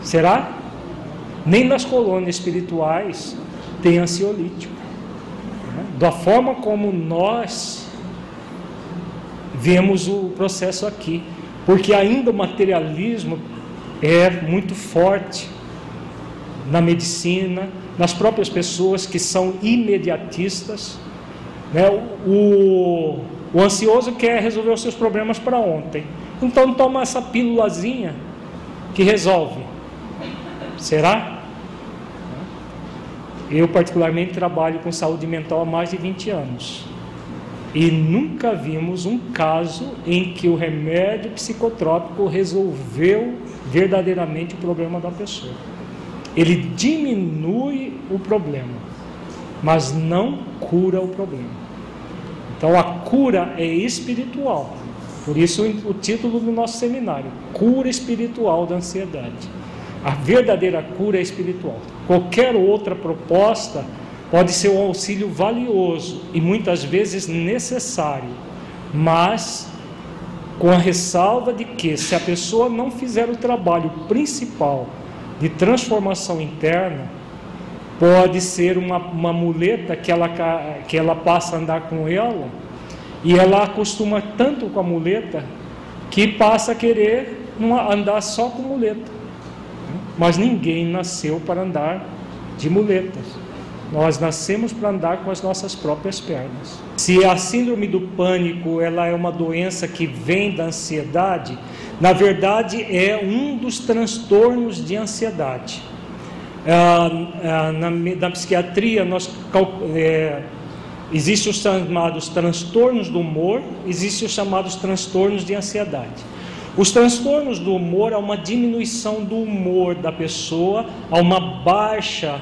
Será? Nem nas colônias espirituais tem ansiolítico. Da forma como nós vemos o processo aqui, porque ainda o materialismo é muito forte na medicina, nas próprias pessoas que são imediatistas. Né? O, o ansioso quer resolver os seus problemas para ontem. Então toma essa pílulazinha que resolve. Será? Eu, particularmente, trabalho com saúde mental há mais de 20 anos. E nunca vimos um caso em que o remédio psicotrópico resolveu verdadeiramente o problema da pessoa. Ele diminui o problema, mas não cura o problema. Então a cura é espiritual. Por isso o título do nosso seminário: Cura espiritual da ansiedade. A verdadeira cura é espiritual. Qualquer outra proposta pode ser um auxílio valioso e muitas vezes necessário, mas com a ressalva de que se a pessoa não fizer o trabalho principal de transformação interna, pode ser uma, uma muleta que ela, que ela passa a andar com ela e ela acostuma tanto com a muleta que passa a querer andar só com muleta. Mas ninguém nasceu para andar de muletas. Nós nascemos para andar com as nossas próprias pernas. Se a síndrome do pânico ela é uma doença que vem da ansiedade, na verdade é um dos transtornos de ansiedade. Ah, ah, na, na, psiquiatria nós é, existem os chamados transtornos do humor, existem os chamados transtornos de ansiedade. Os transtornos do humor há uma diminuição do humor da pessoa, há uma baixa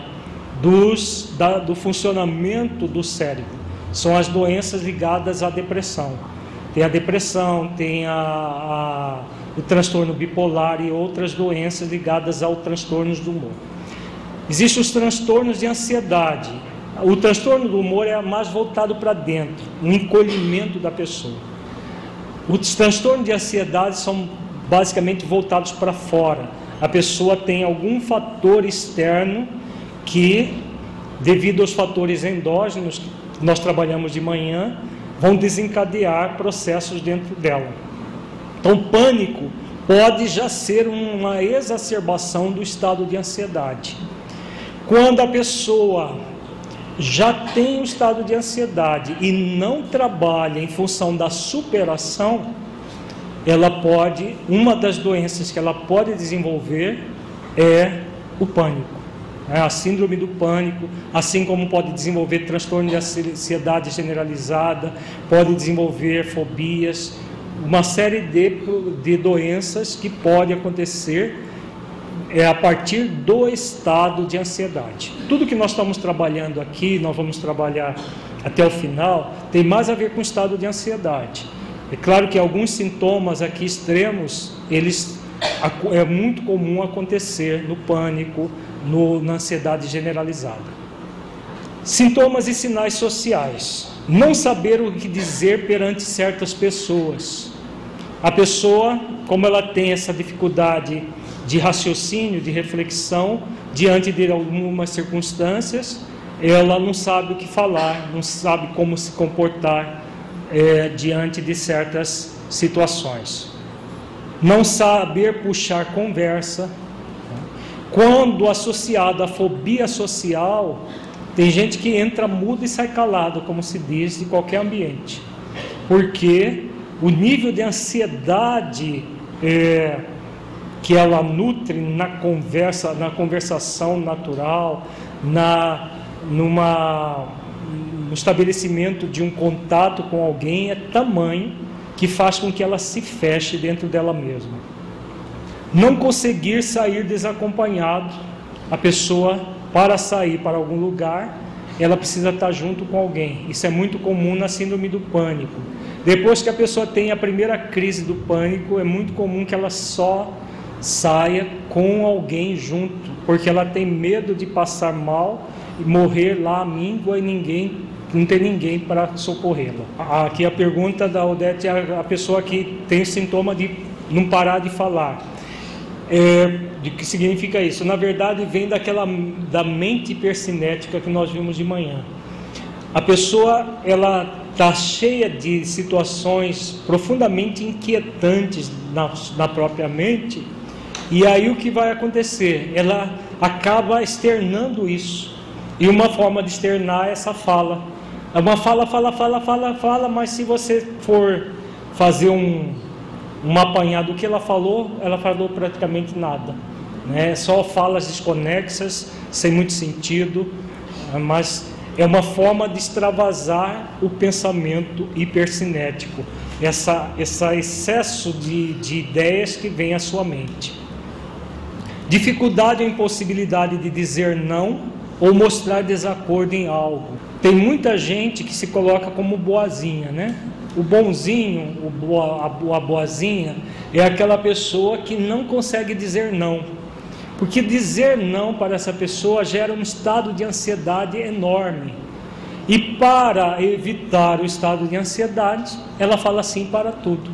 dos, da, do funcionamento do cérebro. São as doenças ligadas à depressão. Tem a depressão, tem a, a, o transtorno bipolar e outras doenças ligadas ao transtornos do humor. Existem os transtornos de ansiedade. O transtorno do humor é mais voltado para dentro, um encolhimento da pessoa. Os transtornos de ansiedade são basicamente voltados para fora. A pessoa tem algum fator externo que, devido aos fatores endógenos que nós trabalhamos de manhã, vão desencadear processos dentro dela. Então, pânico pode já ser uma exacerbação do estado de ansiedade. Quando a pessoa já tem um estado de ansiedade e não trabalha em função da superação, ela pode, uma das doenças que ela pode desenvolver é o pânico. É a síndrome do pânico, assim como pode desenvolver transtorno de ansiedade generalizada, pode desenvolver fobias, uma série de, de doenças que pode acontecer é a partir do estado de ansiedade. Tudo que nós estamos trabalhando aqui, nós vamos trabalhar até o final, tem mais a ver com o estado de ansiedade. É claro que alguns sintomas aqui extremos, eles é muito comum acontecer no pânico, no, na ansiedade generalizada. Sintomas e sinais sociais. Não saber o que dizer perante certas pessoas. A pessoa, como ela tem essa dificuldade de raciocínio, de reflexão, diante de algumas circunstâncias, ela não sabe o que falar, não sabe como se comportar é, diante de certas situações. Não saber puxar conversa. Quando associado à fobia social, tem gente que entra mudo e sai calado, como se diz, de qualquer ambiente, porque o nível de ansiedade é, que ela nutre na conversa, na conversação natural, na numa no estabelecimento de um contato com alguém é tamanho que faz com que ela se feche dentro dela mesma. Não conseguir sair desacompanhado, a pessoa para sair para algum lugar, ela precisa estar junto com alguém. Isso é muito comum na síndrome do pânico. Depois que a pessoa tem a primeira crise do pânico, é muito comum que ela só saia com alguém junto, porque ela tem medo de passar mal e morrer lá à míngua e ninguém não tem ninguém para socorrê-la. Aqui a pergunta da Odete é a pessoa que tem sintoma de não parar de falar. É, de que significa isso? Na verdade, vem daquela da mente persinética que nós vimos de manhã. A pessoa ela está cheia de situações profundamente inquietantes na, na própria mente, e aí o que vai acontecer? Ela acaba externando isso. E uma forma de externar é essa fala. É uma fala, fala, fala, fala, fala, mas se você for fazer um, um apanhado do que ela falou, ela falou praticamente nada. Né? Só falas desconexas, sem muito sentido, mas é uma forma de extravasar o pensamento hipercinético, essa, esse excesso de, de ideias que vem à sua mente. Dificuldade ou impossibilidade de dizer não ou mostrar desacordo em algo. Tem muita gente que se coloca como boazinha, né? O bonzinho, o boa, a boazinha, é aquela pessoa que não consegue dizer não. Porque dizer não para essa pessoa gera um estado de ansiedade enorme. E para evitar o estado de ansiedade, ela fala assim para tudo.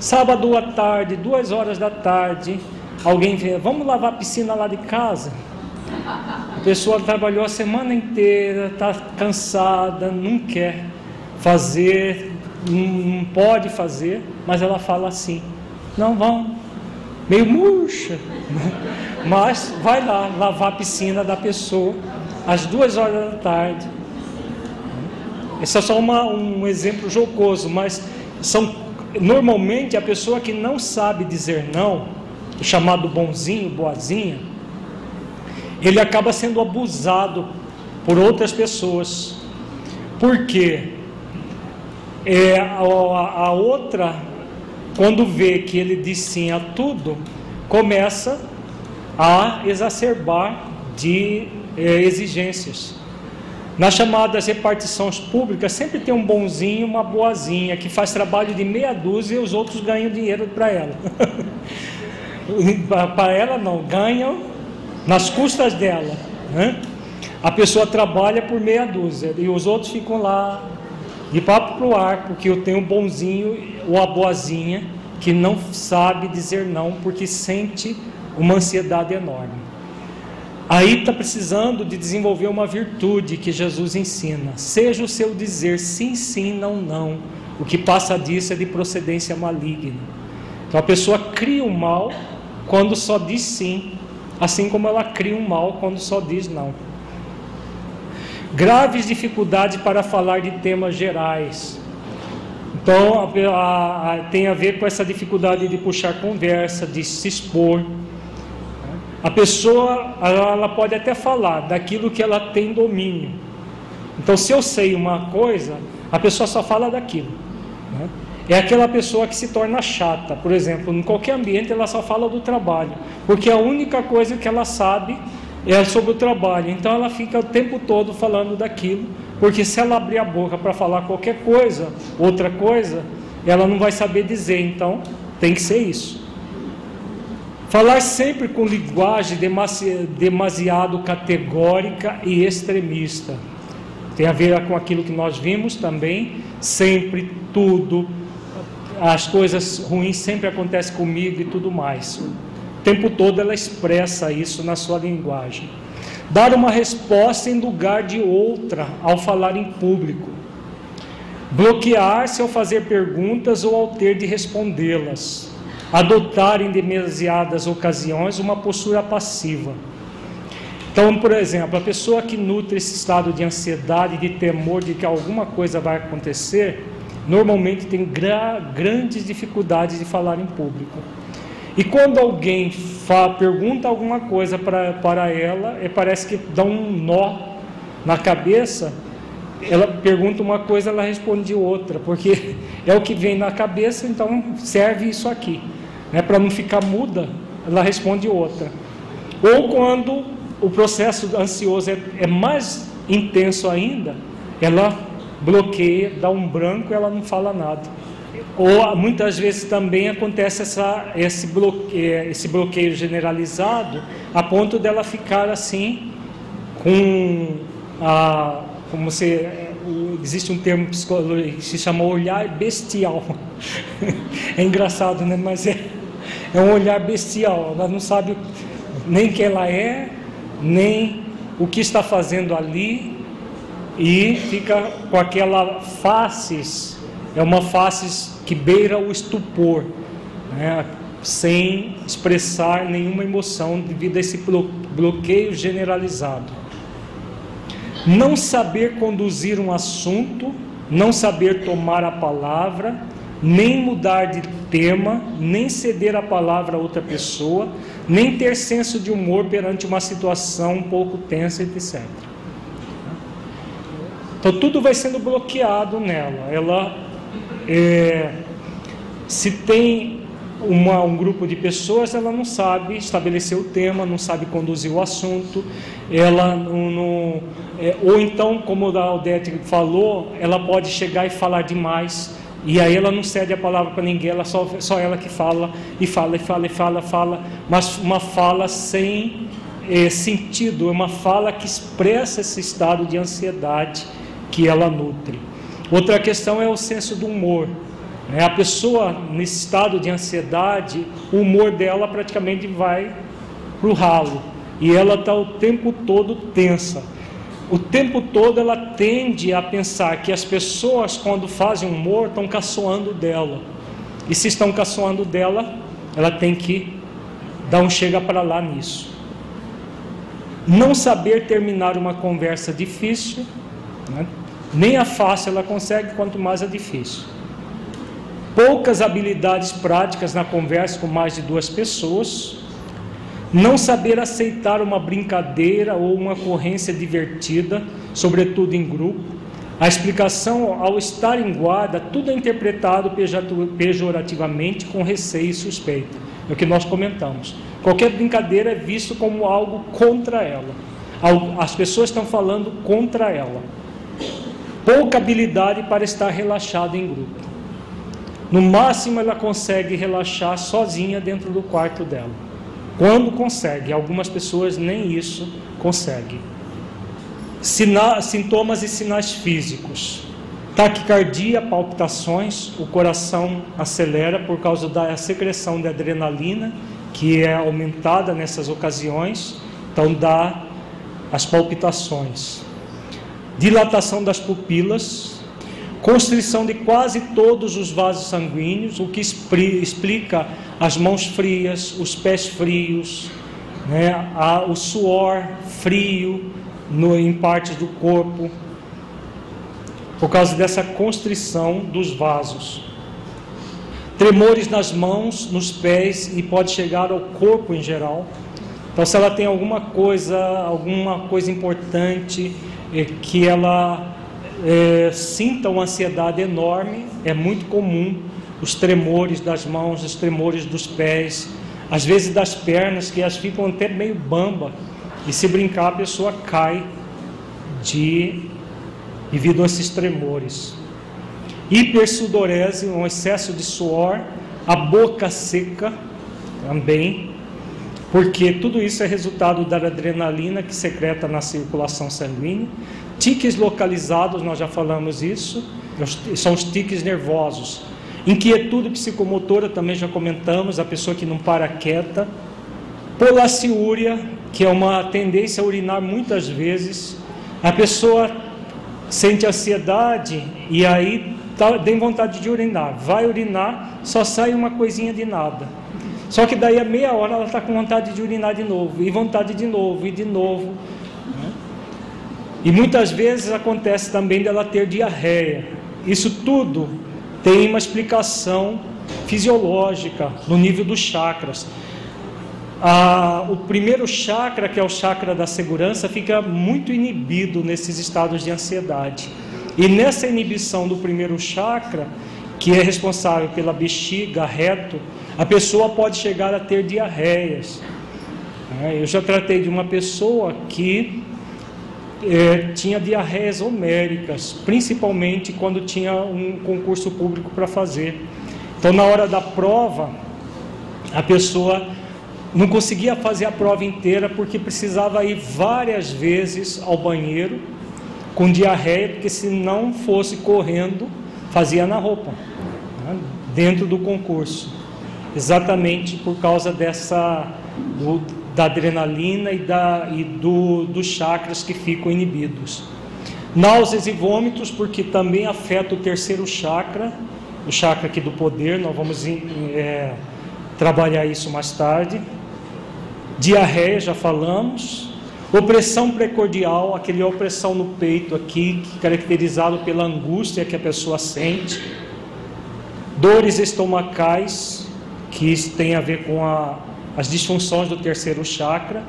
Sábado à tarde, duas horas da tarde, alguém vê, vamos lavar a piscina lá de casa? A pessoa trabalhou a semana inteira, está cansada, não quer fazer, não pode fazer, mas ela fala assim: não vão, meio murcha, mas vai lá lavar a piscina da pessoa às duas horas da tarde. Esse é só uma, um exemplo jocoso, mas são normalmente a pessoa que não sabe dizer não, chamado bonzinho, boazinha, ele acaba sendo abusado por outras pessoas. Porque é, a, a outra, quando vê que ele diz sim a tudo, começa a exacerbar de é, exigências. Nas chamadas repartições públicas, sempre tem um bonzinho, uma boazinha, que faz trabalho de meia dúzia e os outros ganham dinheiro para ela. [LAUGHS] para ela não, ganham nas custas dela. Né? A pessoa trabalha por meia dúzia e os outros ficam lá de papo para o ar, porque eu tenho um bonzinho ou a boazinha que não sabe dizer não porque sente uma ansiedade enorme. Aí está precisando de desenvolver uma virtude que Jesus ensina. Seja o seu dizer sim, sim, não, não. O que passa disso é de procedência maligna. Então a pessoa cria o mal quando só diz sim assim como ela cria um mal quando só diz não. Graves dificuldades para falar de temas gerais. Então, a, a, tem a ver com essa dificuldade de puxar conversa, de se expor. A pessoa, ela, ela pode até falar daquilo que ela tem domínio. Então, se eu sei uma coisa, a pessoa só fala daquilo. Né? É aquela pessoa que se torna chata. Por exemplo, em qualquer ambiente ela só fala do trabalho, porque a única coisa que ela sabe é sobre o trabalho. Então ela fica o tempo todo falando daquilo, porque se ela abrir a boca para falar qualquer coisa, outra coisa, ela não vai saber dizer. Então tem que ser isso. Falar sempre com linguagem demasiado categórica e extremista. Tem a ver com aquilo que nós vimos também, sempre tudo as coisas ruins sempre acontecem comigo e tudo mais. O tempo todo ela expressa isso na sua linguagem. Dar uma resposta em lugar de outra ao falar em público. Bloquear-se ao fazer perguntas ou ao ter de respondê-las. Adotar em demasiadas ocasiões uma postura passiva. Então, por exemplo, a pessoa que nutre esse estado de ansiedade, de temor de que alguma coisa vai acontecer, normalmente tem gra grandes dificuldades de falar em público. E quando alguém pergunta alguma coisa para ela, é, parece que dá um nó na cabeça ela pergunta uma coisa, ela responde outra, porque [LAUGHS] é o que vem na cabeça, então serve isso aqui. Né? Para não ficar muda, ela responde outra. Ou quando o processo ansioso é, é mais intenso ainda, ela bloqueia, dá um branco ela não fala nada. Ou muitas vezes também acontece essa, esse, bloqueio, esse bloqueio generalizado a ponto dela ficar assim com a como se existe um termo psicológico que se chama olhar bestial. [LAUGHS] é engraçado, né? Mas é, é um olhar bestial. Ela não sabe nem quem ela é, nem o que está fazendo ali e fica com aquela faces, é uma face que beira o estupor, né? sem expressar nenhuma emoção devido a esse bloqueio generalizado não saber conduzir um assunto, não saber tomar a palavra, nem mudar de tema, nem ceder a palavra a outra pessoa, nem ter senso de humor perante uma situação um pouco tensa, etc. Então tudo vai sendo bloqueado nela. Ela, é, se tem uma, um grupo de pessoas, ela não sabe estabelecer o tema, não sabe conduzir o assunto, ela não, não é, ou então, como a Odete falou, ela pode chegar e falar demais, e aí ela não cede a palavra para ninguém, ela só, só ela que fala, e fala, e fala, e fala, fala, mas uma fala sem é, sentido, é uma fala que expressa esse estado de ansiedade que ela nutre. Outra questão é o senso do humor. Né? A pessoa nesse estado de ansiedade, o humor dela praticamente vai para o ralo. E ela está o tempo todo tensa. O tempo todo ela tende a pensar que as pessoas, quando fazem humor, estão caçoando dela. E se estão caçoando dela, ela tem que dar um chega para lá nisso. Não saber terminar uma conversa difícil, né? Nem a fácil ela consegue, quanto mais a difícil poucas habilidades práticas na conversa com mais de duas pessoas, não saber aceitar uma brincadeira ou uma ocorrência divertida, sobretudo em grupo. A explicação, ao estar em guarda, tudo é interpretado pejorativamente com receio e suspeita. É o que nós comentamos. Qualquer brincadeira é visto como algo contra ela. As pessoas estão falando contra ela. Pouca habilidade para estar relaxado em grupo. No máximo, ela consegue relaxar sozinha dentro do quarto dela. Quando consegue, algumas pessoas nem isso conseguem. Sina sintomas e sinais físicos: taquicardia, palpitações, o coração acelera por causa da secreção de adrenalina, que é aumentada nessas ocasiões, então dá as palpitações. Dilatação das pupilas, constrição de quase todos os vasos sanguíneos, o que explica as mãos frias, os pés frios, né, a, o suor frio no, em partes do corpo, por causa dessa constrição dos vasos. Tremores nas mãos, nos pés e pode chegar ao corpo em geral. Então, se ela tem alguma coisa, alguma coisa importante é, que ela é, sintam uma ansiedade enorme, é muito comum os tremores das mãos, os tremores dos pés, às vezes das pernas, que elas ficam até meio bamba, e se brincar a pessoa cai de devido a esses tremores. Hipersudorese, um excesso de suor, a boca seca também, porque tudo isso é resultado da adrenalina que secreta na circulação sanguínea Tiques localizados, nós já falamos isso, são os tiques nervosos. Inquietude psicomotora, também já comentamos, a pessoa que não para quieta. Polaciúria, que é uma tendência a urinar muitas vezes. A pessoa sente ansiedade e aí tá, tem vontade de urinar. Vai urinar, só sai uma coisinha de nada. Só que daí a meia hora ela está com vontade de urinar de novo, e vontade de novo, e de novo. E muitas vezes acontece também dela ter diarreia. Isso tudo tem uma explicação fisiológica no nível dos chakras. Ah, o primeiro chakra, que é o chakra da segurança, fica muito inibido nesses estados de ansiedade. E nessa inibição do primeiro chakra, que é responsável pela bexiga, reto, a pessoa pode chegar a ter diarreias. É, eu já tratei de uma pessoa que é, tinha diarreias homéricas, principalmente quando tinha um concurso público para fazer. Então, na hora da prova, a pessoa não conseguia fazer a prova inteira porque precisava ir várias vezes ao banheiro com diarreia, porque se não fosse correndo, fazia na roupa, né, dentro do concurso. Exatamente por causa dessa do, da adrenalina e, da, e do, dos chakras que ficam inibidos. Náuseas e vômitos, porque também afeta o terceiro chakra, o chakra aqui do poder, nós vamos é, trabalhar isso mais tarde. Diarreia, já falamos. Opressão precordial, aquele opressão no peito aqui, caracterizado pela angústia que a pessoa sente. Dores estomacais, que tem a ver com a, as disfunções do terceiro chakra.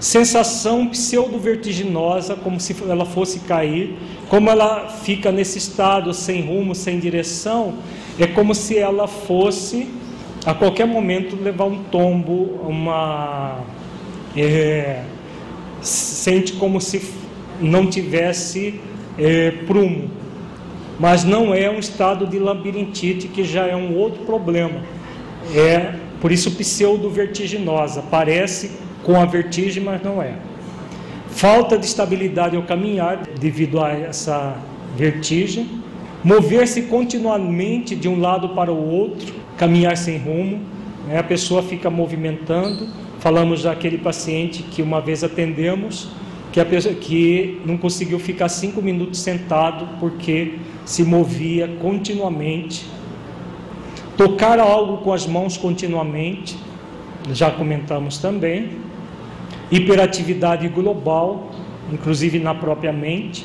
Sensação pseudo-vertiginosa, como se ela fosse cair. Como ela fica nesse estado sem rumo, sem direção, é como se ela fosse a qualquer momento levar um tombo, uma é, sente como se não tivesse é, prumo, mas não é um estado de labirintite que já é um outro problema. É por isso pseudo vertiginosa, parece com a vertigem, mas não é. Falta de estabilidade ao caminhar devido a essa vertigem, mover-se continuamente de um lado para o outro, caminhar sem rumo, né? a pessoa fica movimentando. Falamos daquele paciente que uma vez atendemos, que, a pessoa, que não conseguiu ficar cinco minutos sentado porque se movia continuamente. Tocar algo com as mãos continuamente, já comentamos também. Hiperatividade global, inclusive na própria mente.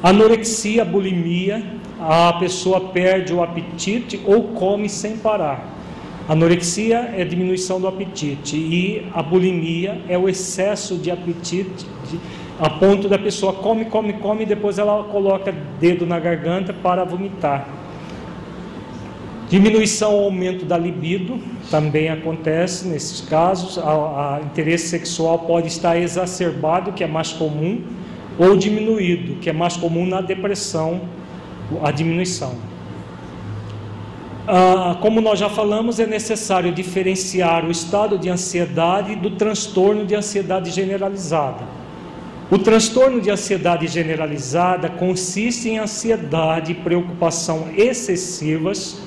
Anorexia, bulimia, a pessoa perde o apetite ou come sem parar. Anorexia é diminuição do apetite e a bulimia é o excesso de apetite de, a ponto da pessoa come, come, come e depois ela coloca dedo na garganta para vomitar. Diminuição ou aumento da libido também acontece nesses casos. A interesse sexual pode estar exacerbado, que é mais comum, ou diminuído, que é mais comum na depressão a diminuição. Ah, como nós já falamos, é necessário diferenciar o estado de ansiedade do transtorno de ansiedade generalizada. O transtorno de ansiedade generalizada consiste em ansiedade e preocupação excessivas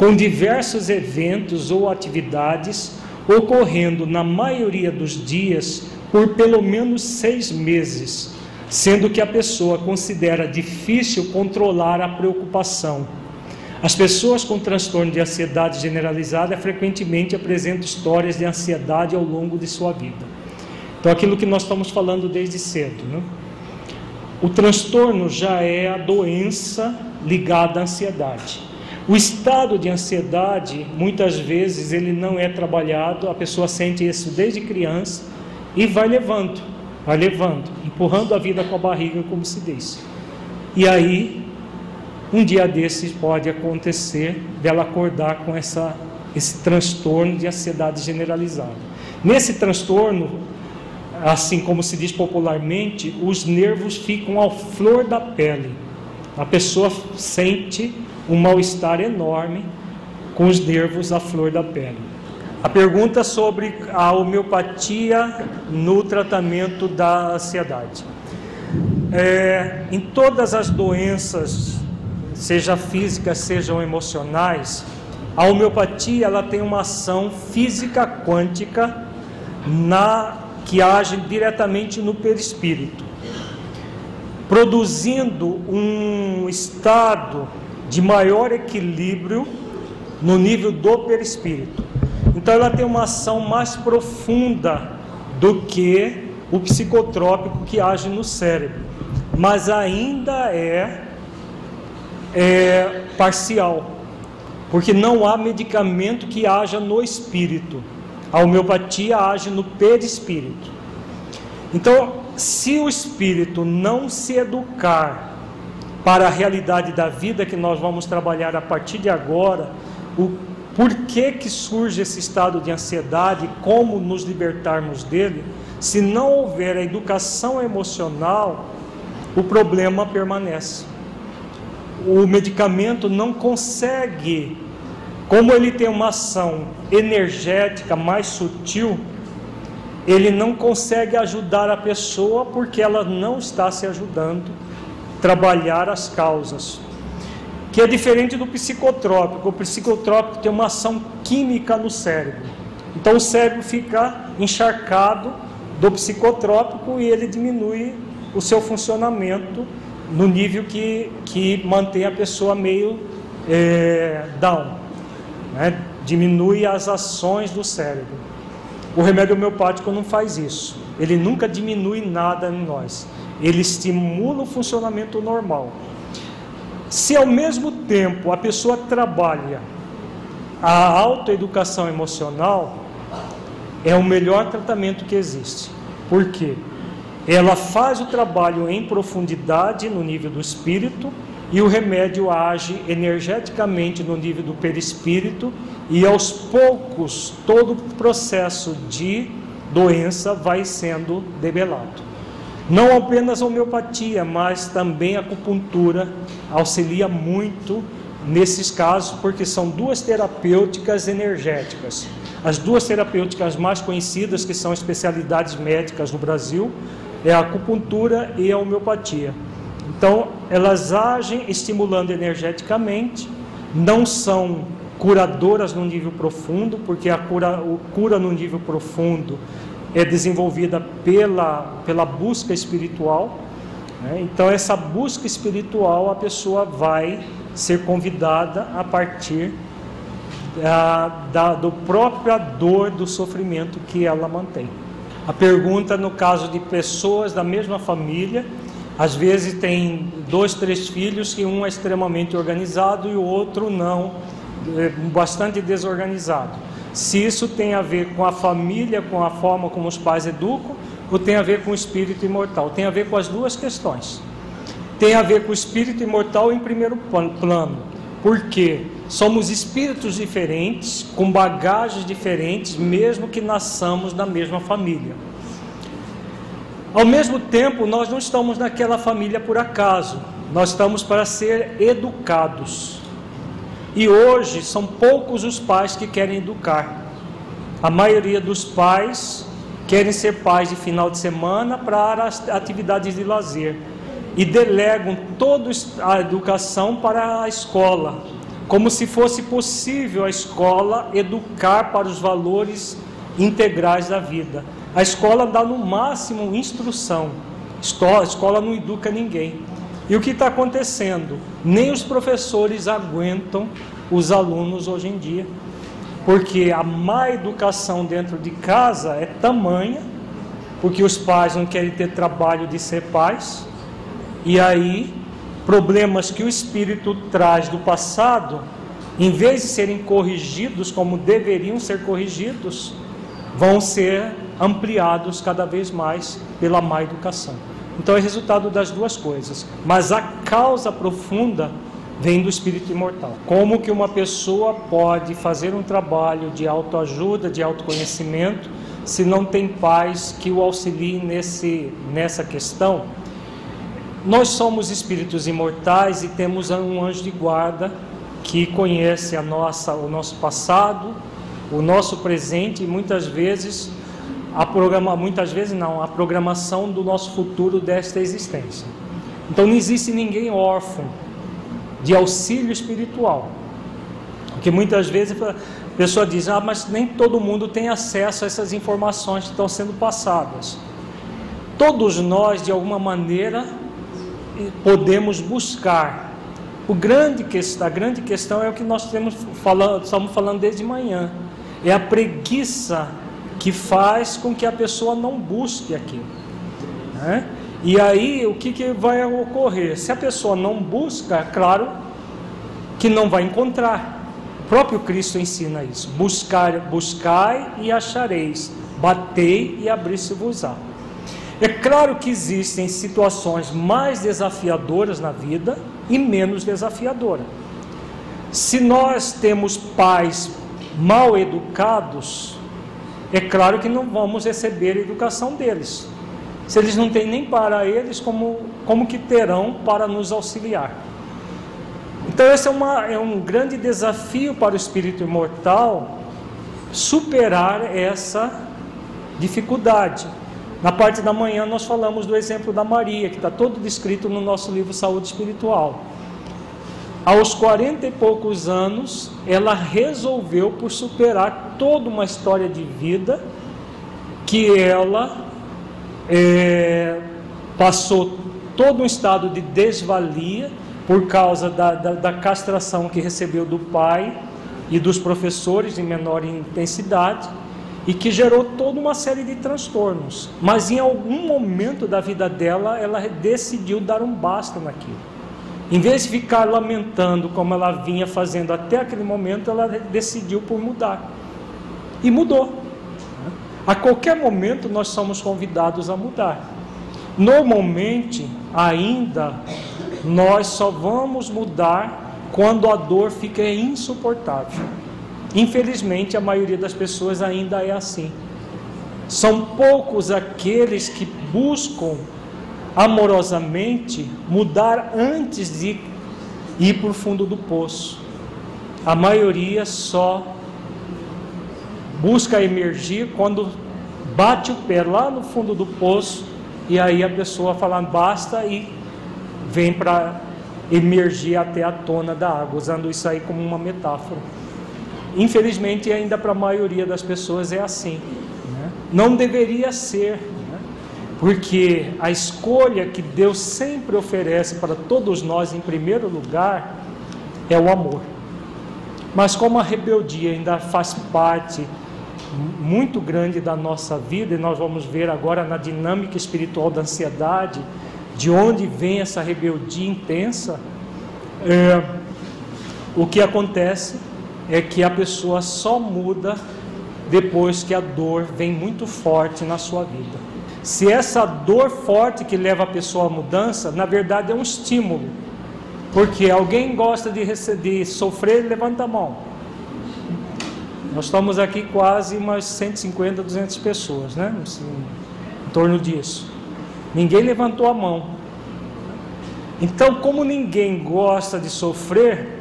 com diversos eventos ou atividades ocorrendo na maioria dos dias por pelo menos seis meses sendo que a pessoa considera difícil controlar a preocupação. As pessoas com transtorno de ansiedade generalizada frequentemente apresentam histórias de ansiedade ao longo de sua vida. Então, aquilo que nós estamos falando desde cedo. Né? O transtorno já é a doença ligada à ansiedade. O estado de ansiedade, muitas vezes, ele não é trabalhado, a pessoa sente isso desde criança e vai levando vai levando, empurrando a vida com a barriga, como se diz. E aí, um dia desses pode acontecer dela acordar com essa, esse transtorno de ansiedade generalizada. Nesse transtorno, assim como se diz popularmente, os nervos ficam ao flor da pele. A pessoa sente um mal-estar enorme com os nervos à flor da pele. A pergunta sobre a homeopatia no tratamento da ansiedade. É, em todas as doenças, seja físicas, sejam emocionais, a homeopatia ela tem uma ação física quântica na que age diretamente no perispírito, produzindo um estado de maior equilíbrio no nível do perispírito. Então ela tem uma ação mais profunda do que o psicotrópico que age no cérebro, mas ainda é, é parcial, porque não há medicamento que haja no espírito. A homeopatia age no perispírito. Então, se o espírito não se educar para a realidade da vida que nós vamos trabalhar a partir de agora, o por que, surge esse estado de ansiedade, como nos libertarmos dele, se não houver a educação emocional, o problema permanece. O medicamento não consegue, como ele tem uma ação energética mais sutil, ele não consegue ajudar a pessoa porque ela não está se ajudando trabalhar as causas. Que é diferente do psicotrópico. O psicotrópico tem uma ação química no cérebro. Então o cérebro fica encharcado do psicotrópico e ele diminui o seu funcionamento no nível que, que mantém a pessoa meio é, down, né? diminui as ações do cérebro. O remédio homeopático não faz isso, ele nunca diminui nada em nós, ele estimula o funcionamento normal. Se ao mesmo tempo a pessoa trabalha a autoeducação emocional, é o melhor tratamento que existe. Por quê? Ela faz o trabalho em profundidade no nível do espírito e o remédio age energeticamente no nível do perispírito e aos poucos todo o processo de doença vai sendo debelado. Não apenas a homeopatia, mas também a acupuntura auxilia muito nesses casos, porque são duas terapêuticas energéticas. As duas terapêuticas mais conhecidas, que são especialidades médicas no Brasil, é a acupuntura e a homeopatia. Então, elas agem estimulando energeticamente, não são curadoras no nível profundo, porque a cura, o cura no nível profundo é desenvolvida pela, pela busca espiritual. Né? Então, essa busca espiritual, a pessoa vai ser convidada a partir da, da do própria dor do sofrimento que ela mantém. A pergunta no caso de pessoas da mesma família, às vezes tem dois, três filhos que um é extremamente organizado e o outro não, é bastante desorganizado. Se isso tem a ver com a família, com a forma como os pais educam, ou tem a ver com o espírito imortal? Tem a ver com as duas questões. Tem a ver com o espírito imortal em primeiro plano, porque somos espíritos diferentes, com bagagens diferentes, mesmo que nasçamos da mesma família. Ao mesmo tempo, nós não estamos naquela família por acaso, nós estamos para ser educados. E hoje são poucos os pais que querem educar. A maioria dos pais querem ser pais de final de semana para atividades de lazer e delegam toda a educação para a escola, como se fosse possível a escola educar para os valores integrais da vida. A escola dá no máximo instrução, a escola não educa ninguém. E o que está acontecendo? Nem os professores aguentam os alunos hoje em dia, porque a má educação dentro de casa é tamanha, porque os pais não querem ter trabalho de ser pais, e aí problemas que o espírito traz do passado, em vez de serem corrigidos como deveriam ser corrigidos, vão ser ampliados cada vez mais pela má educação. Então é resultado das duas coisas. Mas a causa profunda vem do espírito imortal. Como que uma pessoa pode fazer um trabalho de autoajuda, de autoconhecimento, se não tem pais que o auxiliem nesse, nessa questão? Nós somos espíritos imortais e temos um anjo de guarda que conhece a nossa, o nosso passado, o nosso presente e muitas vezes a programa, muitas vezes não, a programação do nosso futuro desta existência. Então não existe ninguém órfão de auxílio espiritual. Porque muitas vezes a pessoa diz: "Ah, mas nem todo mundo tem acesso a essas informações que estão sendo passadas". Todos nós de alguma maneira podemos buscar. O grande a grande questão é o que nós temos falando, estamos falando desde manhã. É a preguiça que faz com que a pessoa não busque aquilo. Né? E aí o que, que vai ocorrer? Se a pessoa não busca, é claro que não vai encontrar. O próprio Cristo ensina isso: buscar, buscai e achareis, batei e abri-se-vos-á. É claro que existem situações mais desafiadoras na vida e menos desafiadoras. Se nós temos pais mal educados, é claro que não vamos receber a educação deles. Se eles não têm nem para eles, como, como que terão para nos auxiliar? Então, esse é, uma, é um grande desafio para o espírito imortal superar essa dificuldade. Na parte da manhã, nós falamos do exemplo da Maria, que está todo descrito no nosso livro Saúde Espiritual. Aos 40 e poucos anos, ela resolveu por superar toda uma história de vida que ela é, passou todo um estado de desvalia por causa da, da, da castração que recebeu do pai e dos professores em menor intensidade e que gerou toda uma série de transtornos. Mas em algum momento da vida dela, ela decidiu dar um basta naquilo. Em vez de ficar lamentando como ela vinha fazendo até aquele momento, ela decidiu por mudar. E mudou. A qualquer momento nós somos convidados a mudar. Normalmente, ainda, nós só vamos mudar quando a dor fica insuportável. Infelizmente, a maioria das pessoas ainda é assim. São poucos aqueles que buscam amorosamente mudar antes de ir para o fundo do poço. A maioria só busca emergir quando bate o pé lá no fundo do poço e aí a pessoa fala basta e vem para emergir até a tona da água, usando isso aí como uma metáfora. Infelizmente, ainda para a maioria das pessoas é assim. Né? Não deveria ser porque a escolha que Deus sempre oferece para todos nós, em primeiro lugar, é o amor. Mas como a rebeldia ainda faz parte muito grande da nossa vida, e nós vamos ver agora na dinâmica espiritual da ansiedade, de onde vem essa rebeldia intensa, é, o que acontece é que a pessoa só muda depois que a dor vem muito forte na sua vida. Se essa dor forte que leva a pessoa à mudança, na verdade é um estímulo. Porque alguém gosta de, sofrer, levanta a mão. Nós estamos aqui quase umas 150, 200 pessoas, né? Assim, em torno disso. Ninguém levantou a mão. Então, como ninguém gosta de sofrer,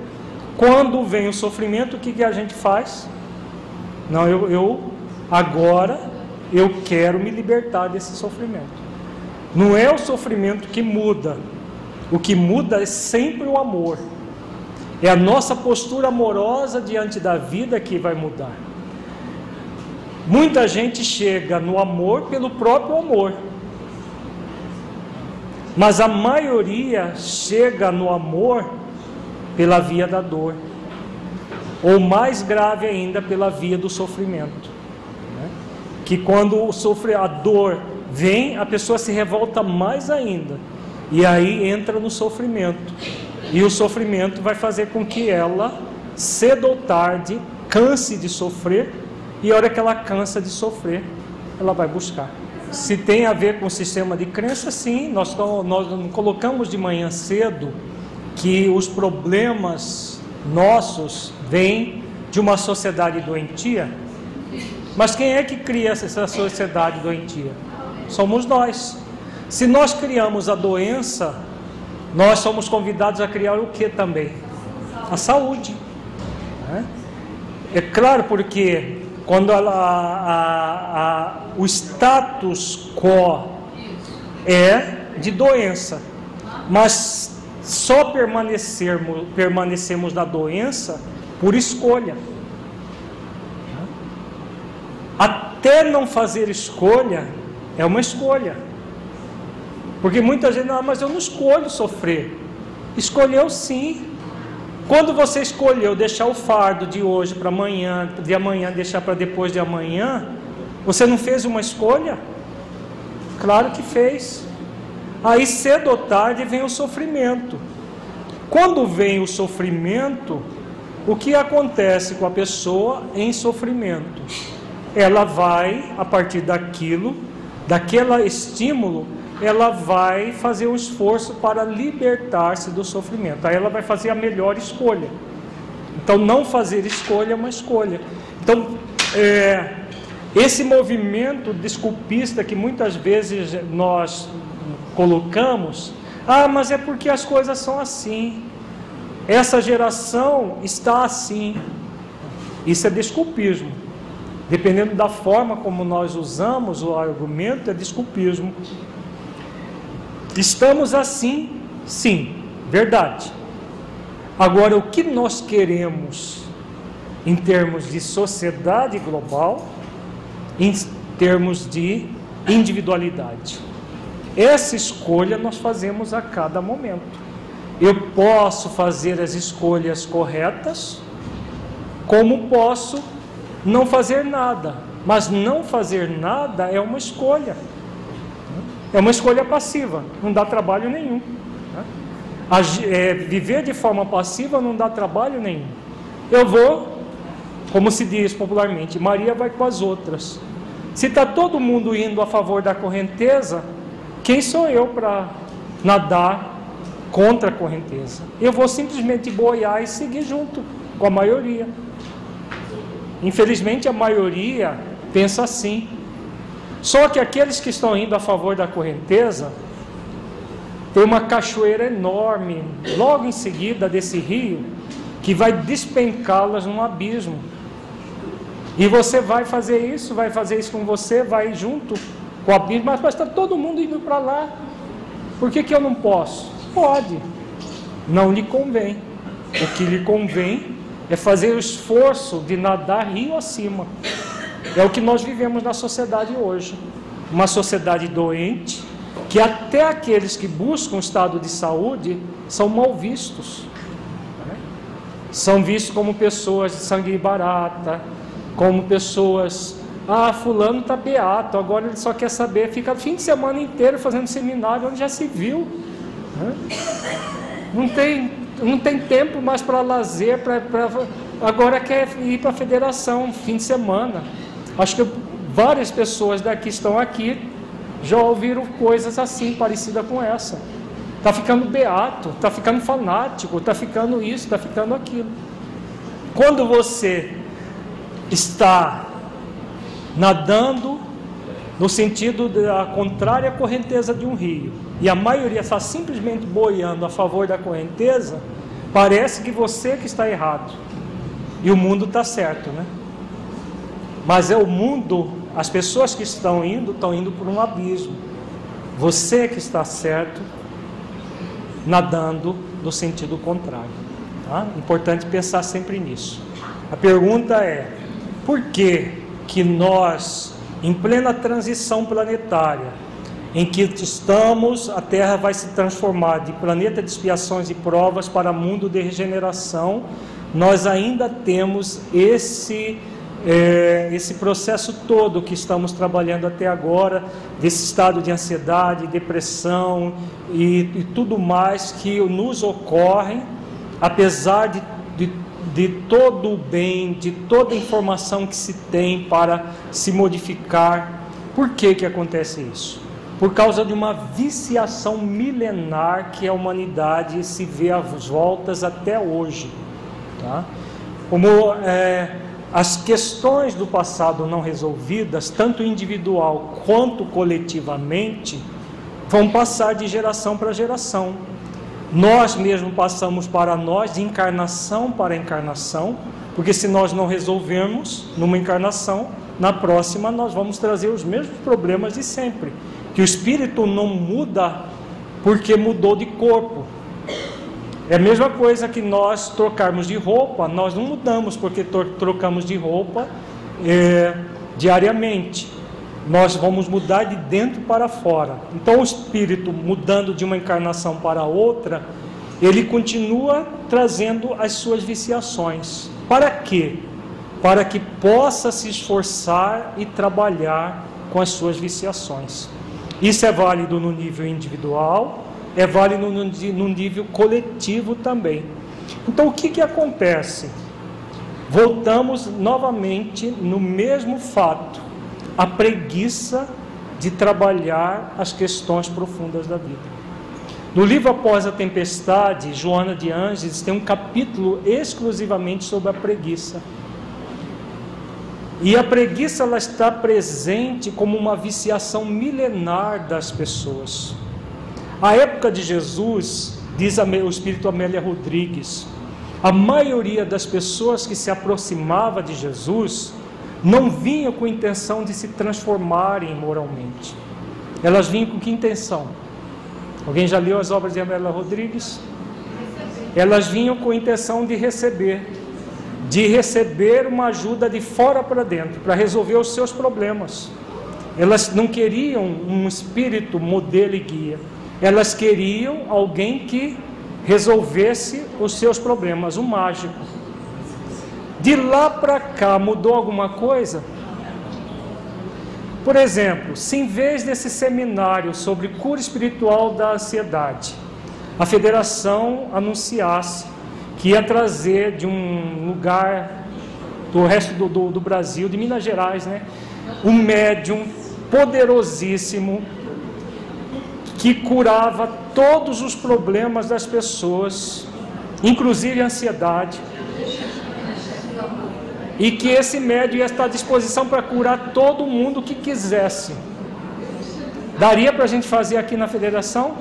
quando vem o sofrimento, o que, que a gente faz? Não, eu, eu agora eu quero me libertar desse sofrimento. Não é o sofrimento que muda, o que muda é sempre o amor. É a nossa postura amorosa diante da vida que vai mudar. Muita gente chega no amor pelo próprio amor, mas a maioria chega no amor pela via da dor, ou mais grave ainda, pela via do sofrimento que quando sofre a dor vem, a pessoa se revolta mais ainda. E aí entra no sofrimento. E o sofrimento vai fazer com que ela, cedo ou tarde, canse de sofrer, e a hora que ela cansa de sofrer, ela vai buscar. Se tem a ver com o sistema de crença, sim, nós, nós colocamos de manhã cedo que os problemas nossos vêm de uma sociedade doentia mas quem é que cria essa sociedade doentia? Somos nós. Se nós criamos a doença, nós somos convidados a criar o que também? A saúde. Né? É claro, porque quando a, a, o status quo é de doença, mas só permanecermos, permanecemos na doença por escolha. Até não fazer escolha é uma escolha. Porque muita gente, não, mas eu não escolho sofrer. Escolheu sim. Quando você escolheu deixar o fardo de hoje para amanhã, de amanhã deixar para depois de amanhã, você não fez uma escolha? Claro que fez. Aí cedo ou tarde vem o sofrimento. Quando vem o sofrimento, o que acontece com a pessoa em sofrimento? Ela vai, a partir daquilo, daquele estímulo, ela vai fazer um esforço para libertar-se do sofrimento. Aí ela vai fazer a melhor escolha. Então, não fazer escolha é uma escolha. Então, é, esse movimento desculpista que muitas vezes nós colocamos, ah, mas é porque as coisas são assim. Essa geração está assim. Isso é desculpismo. Dependendo da forma como nós usamos o argumento, é desculpismo. Estamos assim, sim, verdade. Agora, o que nós queremos em termos de sociedade global, em termos de individualidade? Essa escolha nós fazemos a cada momento. Eu posso fazer as escolhas corretas, como posso não fazer nada. Mas não fazer nada é uma escolha. É uma escolha passiva, não dá trabalho nenhum. É, viver de forma passiva não dá trabalho nenhum. Eu vou, como se diz popularmente, Maria vai com as outras. Se está todo mundo indo a favor da correnteza, quem sou eu para nadar contra a correnteza? Eu vou simplesmente boiar e seguir junto com a maioria. Infelizmente, a maioria pensa assim. Só que aqueles que estão indo a favor da correnteza, tem uma cachoeira enorme logo em seguida desse rio que vai despencá-las num abismo. E você vai fazer isso, vai fazer isso com você, vai junto com o abismo, mas está todo mundo indo para lá. Por que, que eu não posso? Pode. Não lhe convém. O que lhe convém é fazer o esforço de nadar rio acima. É o que nós vivemos na sociedade hoje. Uma sociedade doente, que até aqueles que buscam estado de saúde são mal vistos. São vistos como pessoas de sangue barata, como pessoas. Ah, fulano está beato, agora ele só quer saber, fica o fim de semana inteiro fazendo seminário onde já se viu. Não tem não tem tempo mais para lazer, pra, pra, agora quer ir para a federação fim de semana. Acho que várias pessoas daqui estão aqui já ouviram coisas assim, parecidas com essa. Está ficando beato, está ficando fanático, está ficando isso, está ficando aquilo. Quando você está nadando no sentido da contrária correnteza de um rio, e a maioria está simplesmente boiando a favor da correnteza, parece que você que está errado e o mundo está certo, né? Mas é o mundo, as pessoas que estão indo, estão indo por um abismo. Você que está certo, nadando no sentido contrário. Tá? Importante pensar sempre nisso. A pergunta é: por que que nós, em plena transição planetária, em que estamos, a Terra vai se transformar de planeta de expiações e provas para mundo de regeneração. Nós ainda temos esse é, esse processo todo que estamos trabalhando até agora, desse estado de ansiedade, depressão e, e tudo mais que nos ocorre, apesar de, de, de todo o bem, de toda a informação que se tem para se modificar. Por que, que acontece isso? Por causa de uma viciação milenar que a humanidade se vê às voltas até hoje. Tá? Como é, as questões do passado não resolvidas, tanto individual quanto coletivamente, vão passar de geração para geração. Nós mesmos passamos para nós de encarnação para encarnação, porque se nós não resolvermos numa encarnação, na próxima nós vamos trazer os mesmos problemas de sempre que o espírito não muda porque mudou de corpo. É a mesma coisa que nós trocarmos de roupa, nós não mudamos porque trocamos de roupa é, diariamente. Nós vamos mudar de dentro para fora. Então, o espírito mudando de uma encarnação para outra, ele continua trazendo as suas viciações. Para quê? Para que possa se esforçar e trabalhar com as suas viciações. Isso é válido no nível individual, é válido no, no nível coletivo também. Então, o que, que acontece? Voltamos novamente no mesmo fato. A preguiça de trabalhar as questões profundas da vida. No livro Após a Tempestade, Joana de Anges tem um capítulo exclusivamente sobre a preguiça. E a preguiça ela está presente como uma viciação milenar das pessoas. A época de Jesus, diz o espírito Amélia Rodrigues, a maioria das pessoas que se aproximava de Jesus não vinham com intenção de se transformarem moralmente. Elas vinham com que intenção? Alguém já leu as obras de Amélia Rodrigues? Elas vinham com intenção de receber, de receber uma ajuda de fora para dentro, para resolver os seus problemas. Elas não queriam um espírito modelo e guia. Elas queriam alguém que resolvesse os seus problemas, um mágico. De lá para cá mudou alguma coisa? Por exemplo, se em vez desse seminário sobre cura espiritual da ansiedade, a federação anunciasse que ia trazer de um lugar do resto do, do, do Brasil, de Minas Gerais, né, um médium poderosíssimo que curava todos os problemas das pessoas, inclusive a ansiedade, e que esse médium ia estar à disposição para curar todo mundo que quisesse. Daria para a gente fazer aqui na federação?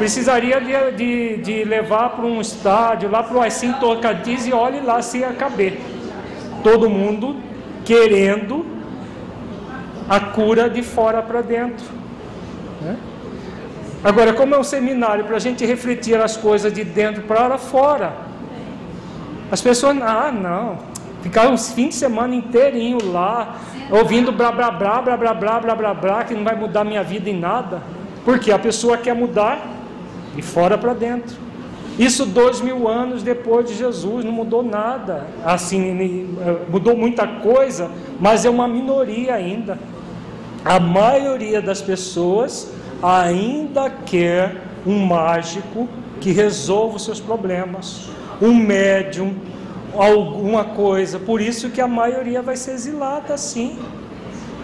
Precisaria de, de, de levar para um estádio, lá para o Assim Tocadiz e olhe lá se ia caber. Todo mundo querendo a cura de fora para dentro. Né? Agora, como é um seminário para a gente refletir as coisas de dentro para fora, as pessoas, ah, não, ficaram uns fins de semana inteirinho lá, ouvindo blá blá blá blá blá blá blá blá blá, que não vai mudar minha vida em nada. Porque a pessoa quer mudar de fora para dentro. Isso dois mil anos depois de Jesus, não mudou nada. Assim, mudou muita coisa, mas é uma minoria ainda. A maioria das pessoas ainda quer um mágico que resolva os seus problemas um médium, alguma coisa. Por isso que a maioria vai ser exilada, sim.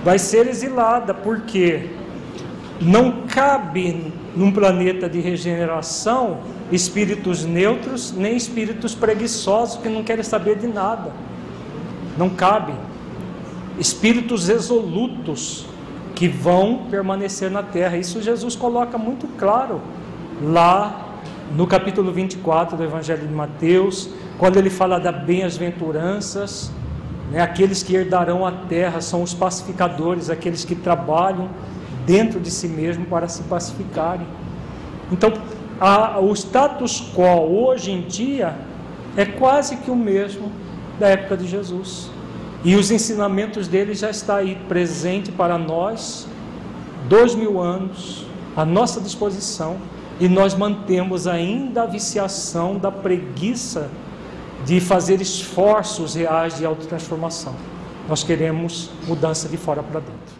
Vai ser exilada, porque não cabe num planeta de regeneração espíritos neutros nem espíritos preguiçosos que não querem saber de nada. Não cabe. Espíritos resolutos que vão permanecer na terra. Isso Jesus coloca muito claro lá no capítulo 24 do Evangelho de Mateus, quando ele fala das bem-aventuranças, né, aqueles que herdarão a terra são os pacificadores, aqueles que trabalham dentro de si mesmo para se pacificarem. Então, a, o status quo hoje em dia é quase que o mesmo da época de Jesus. E os ensinamentos dele já está aí presente para nós, dois mil anos, à nossa disposição e nós mantemos ainda a viciação da preguiça de fazer esforços reais de autotransformação. Nós queremos mudança de fora para dentro.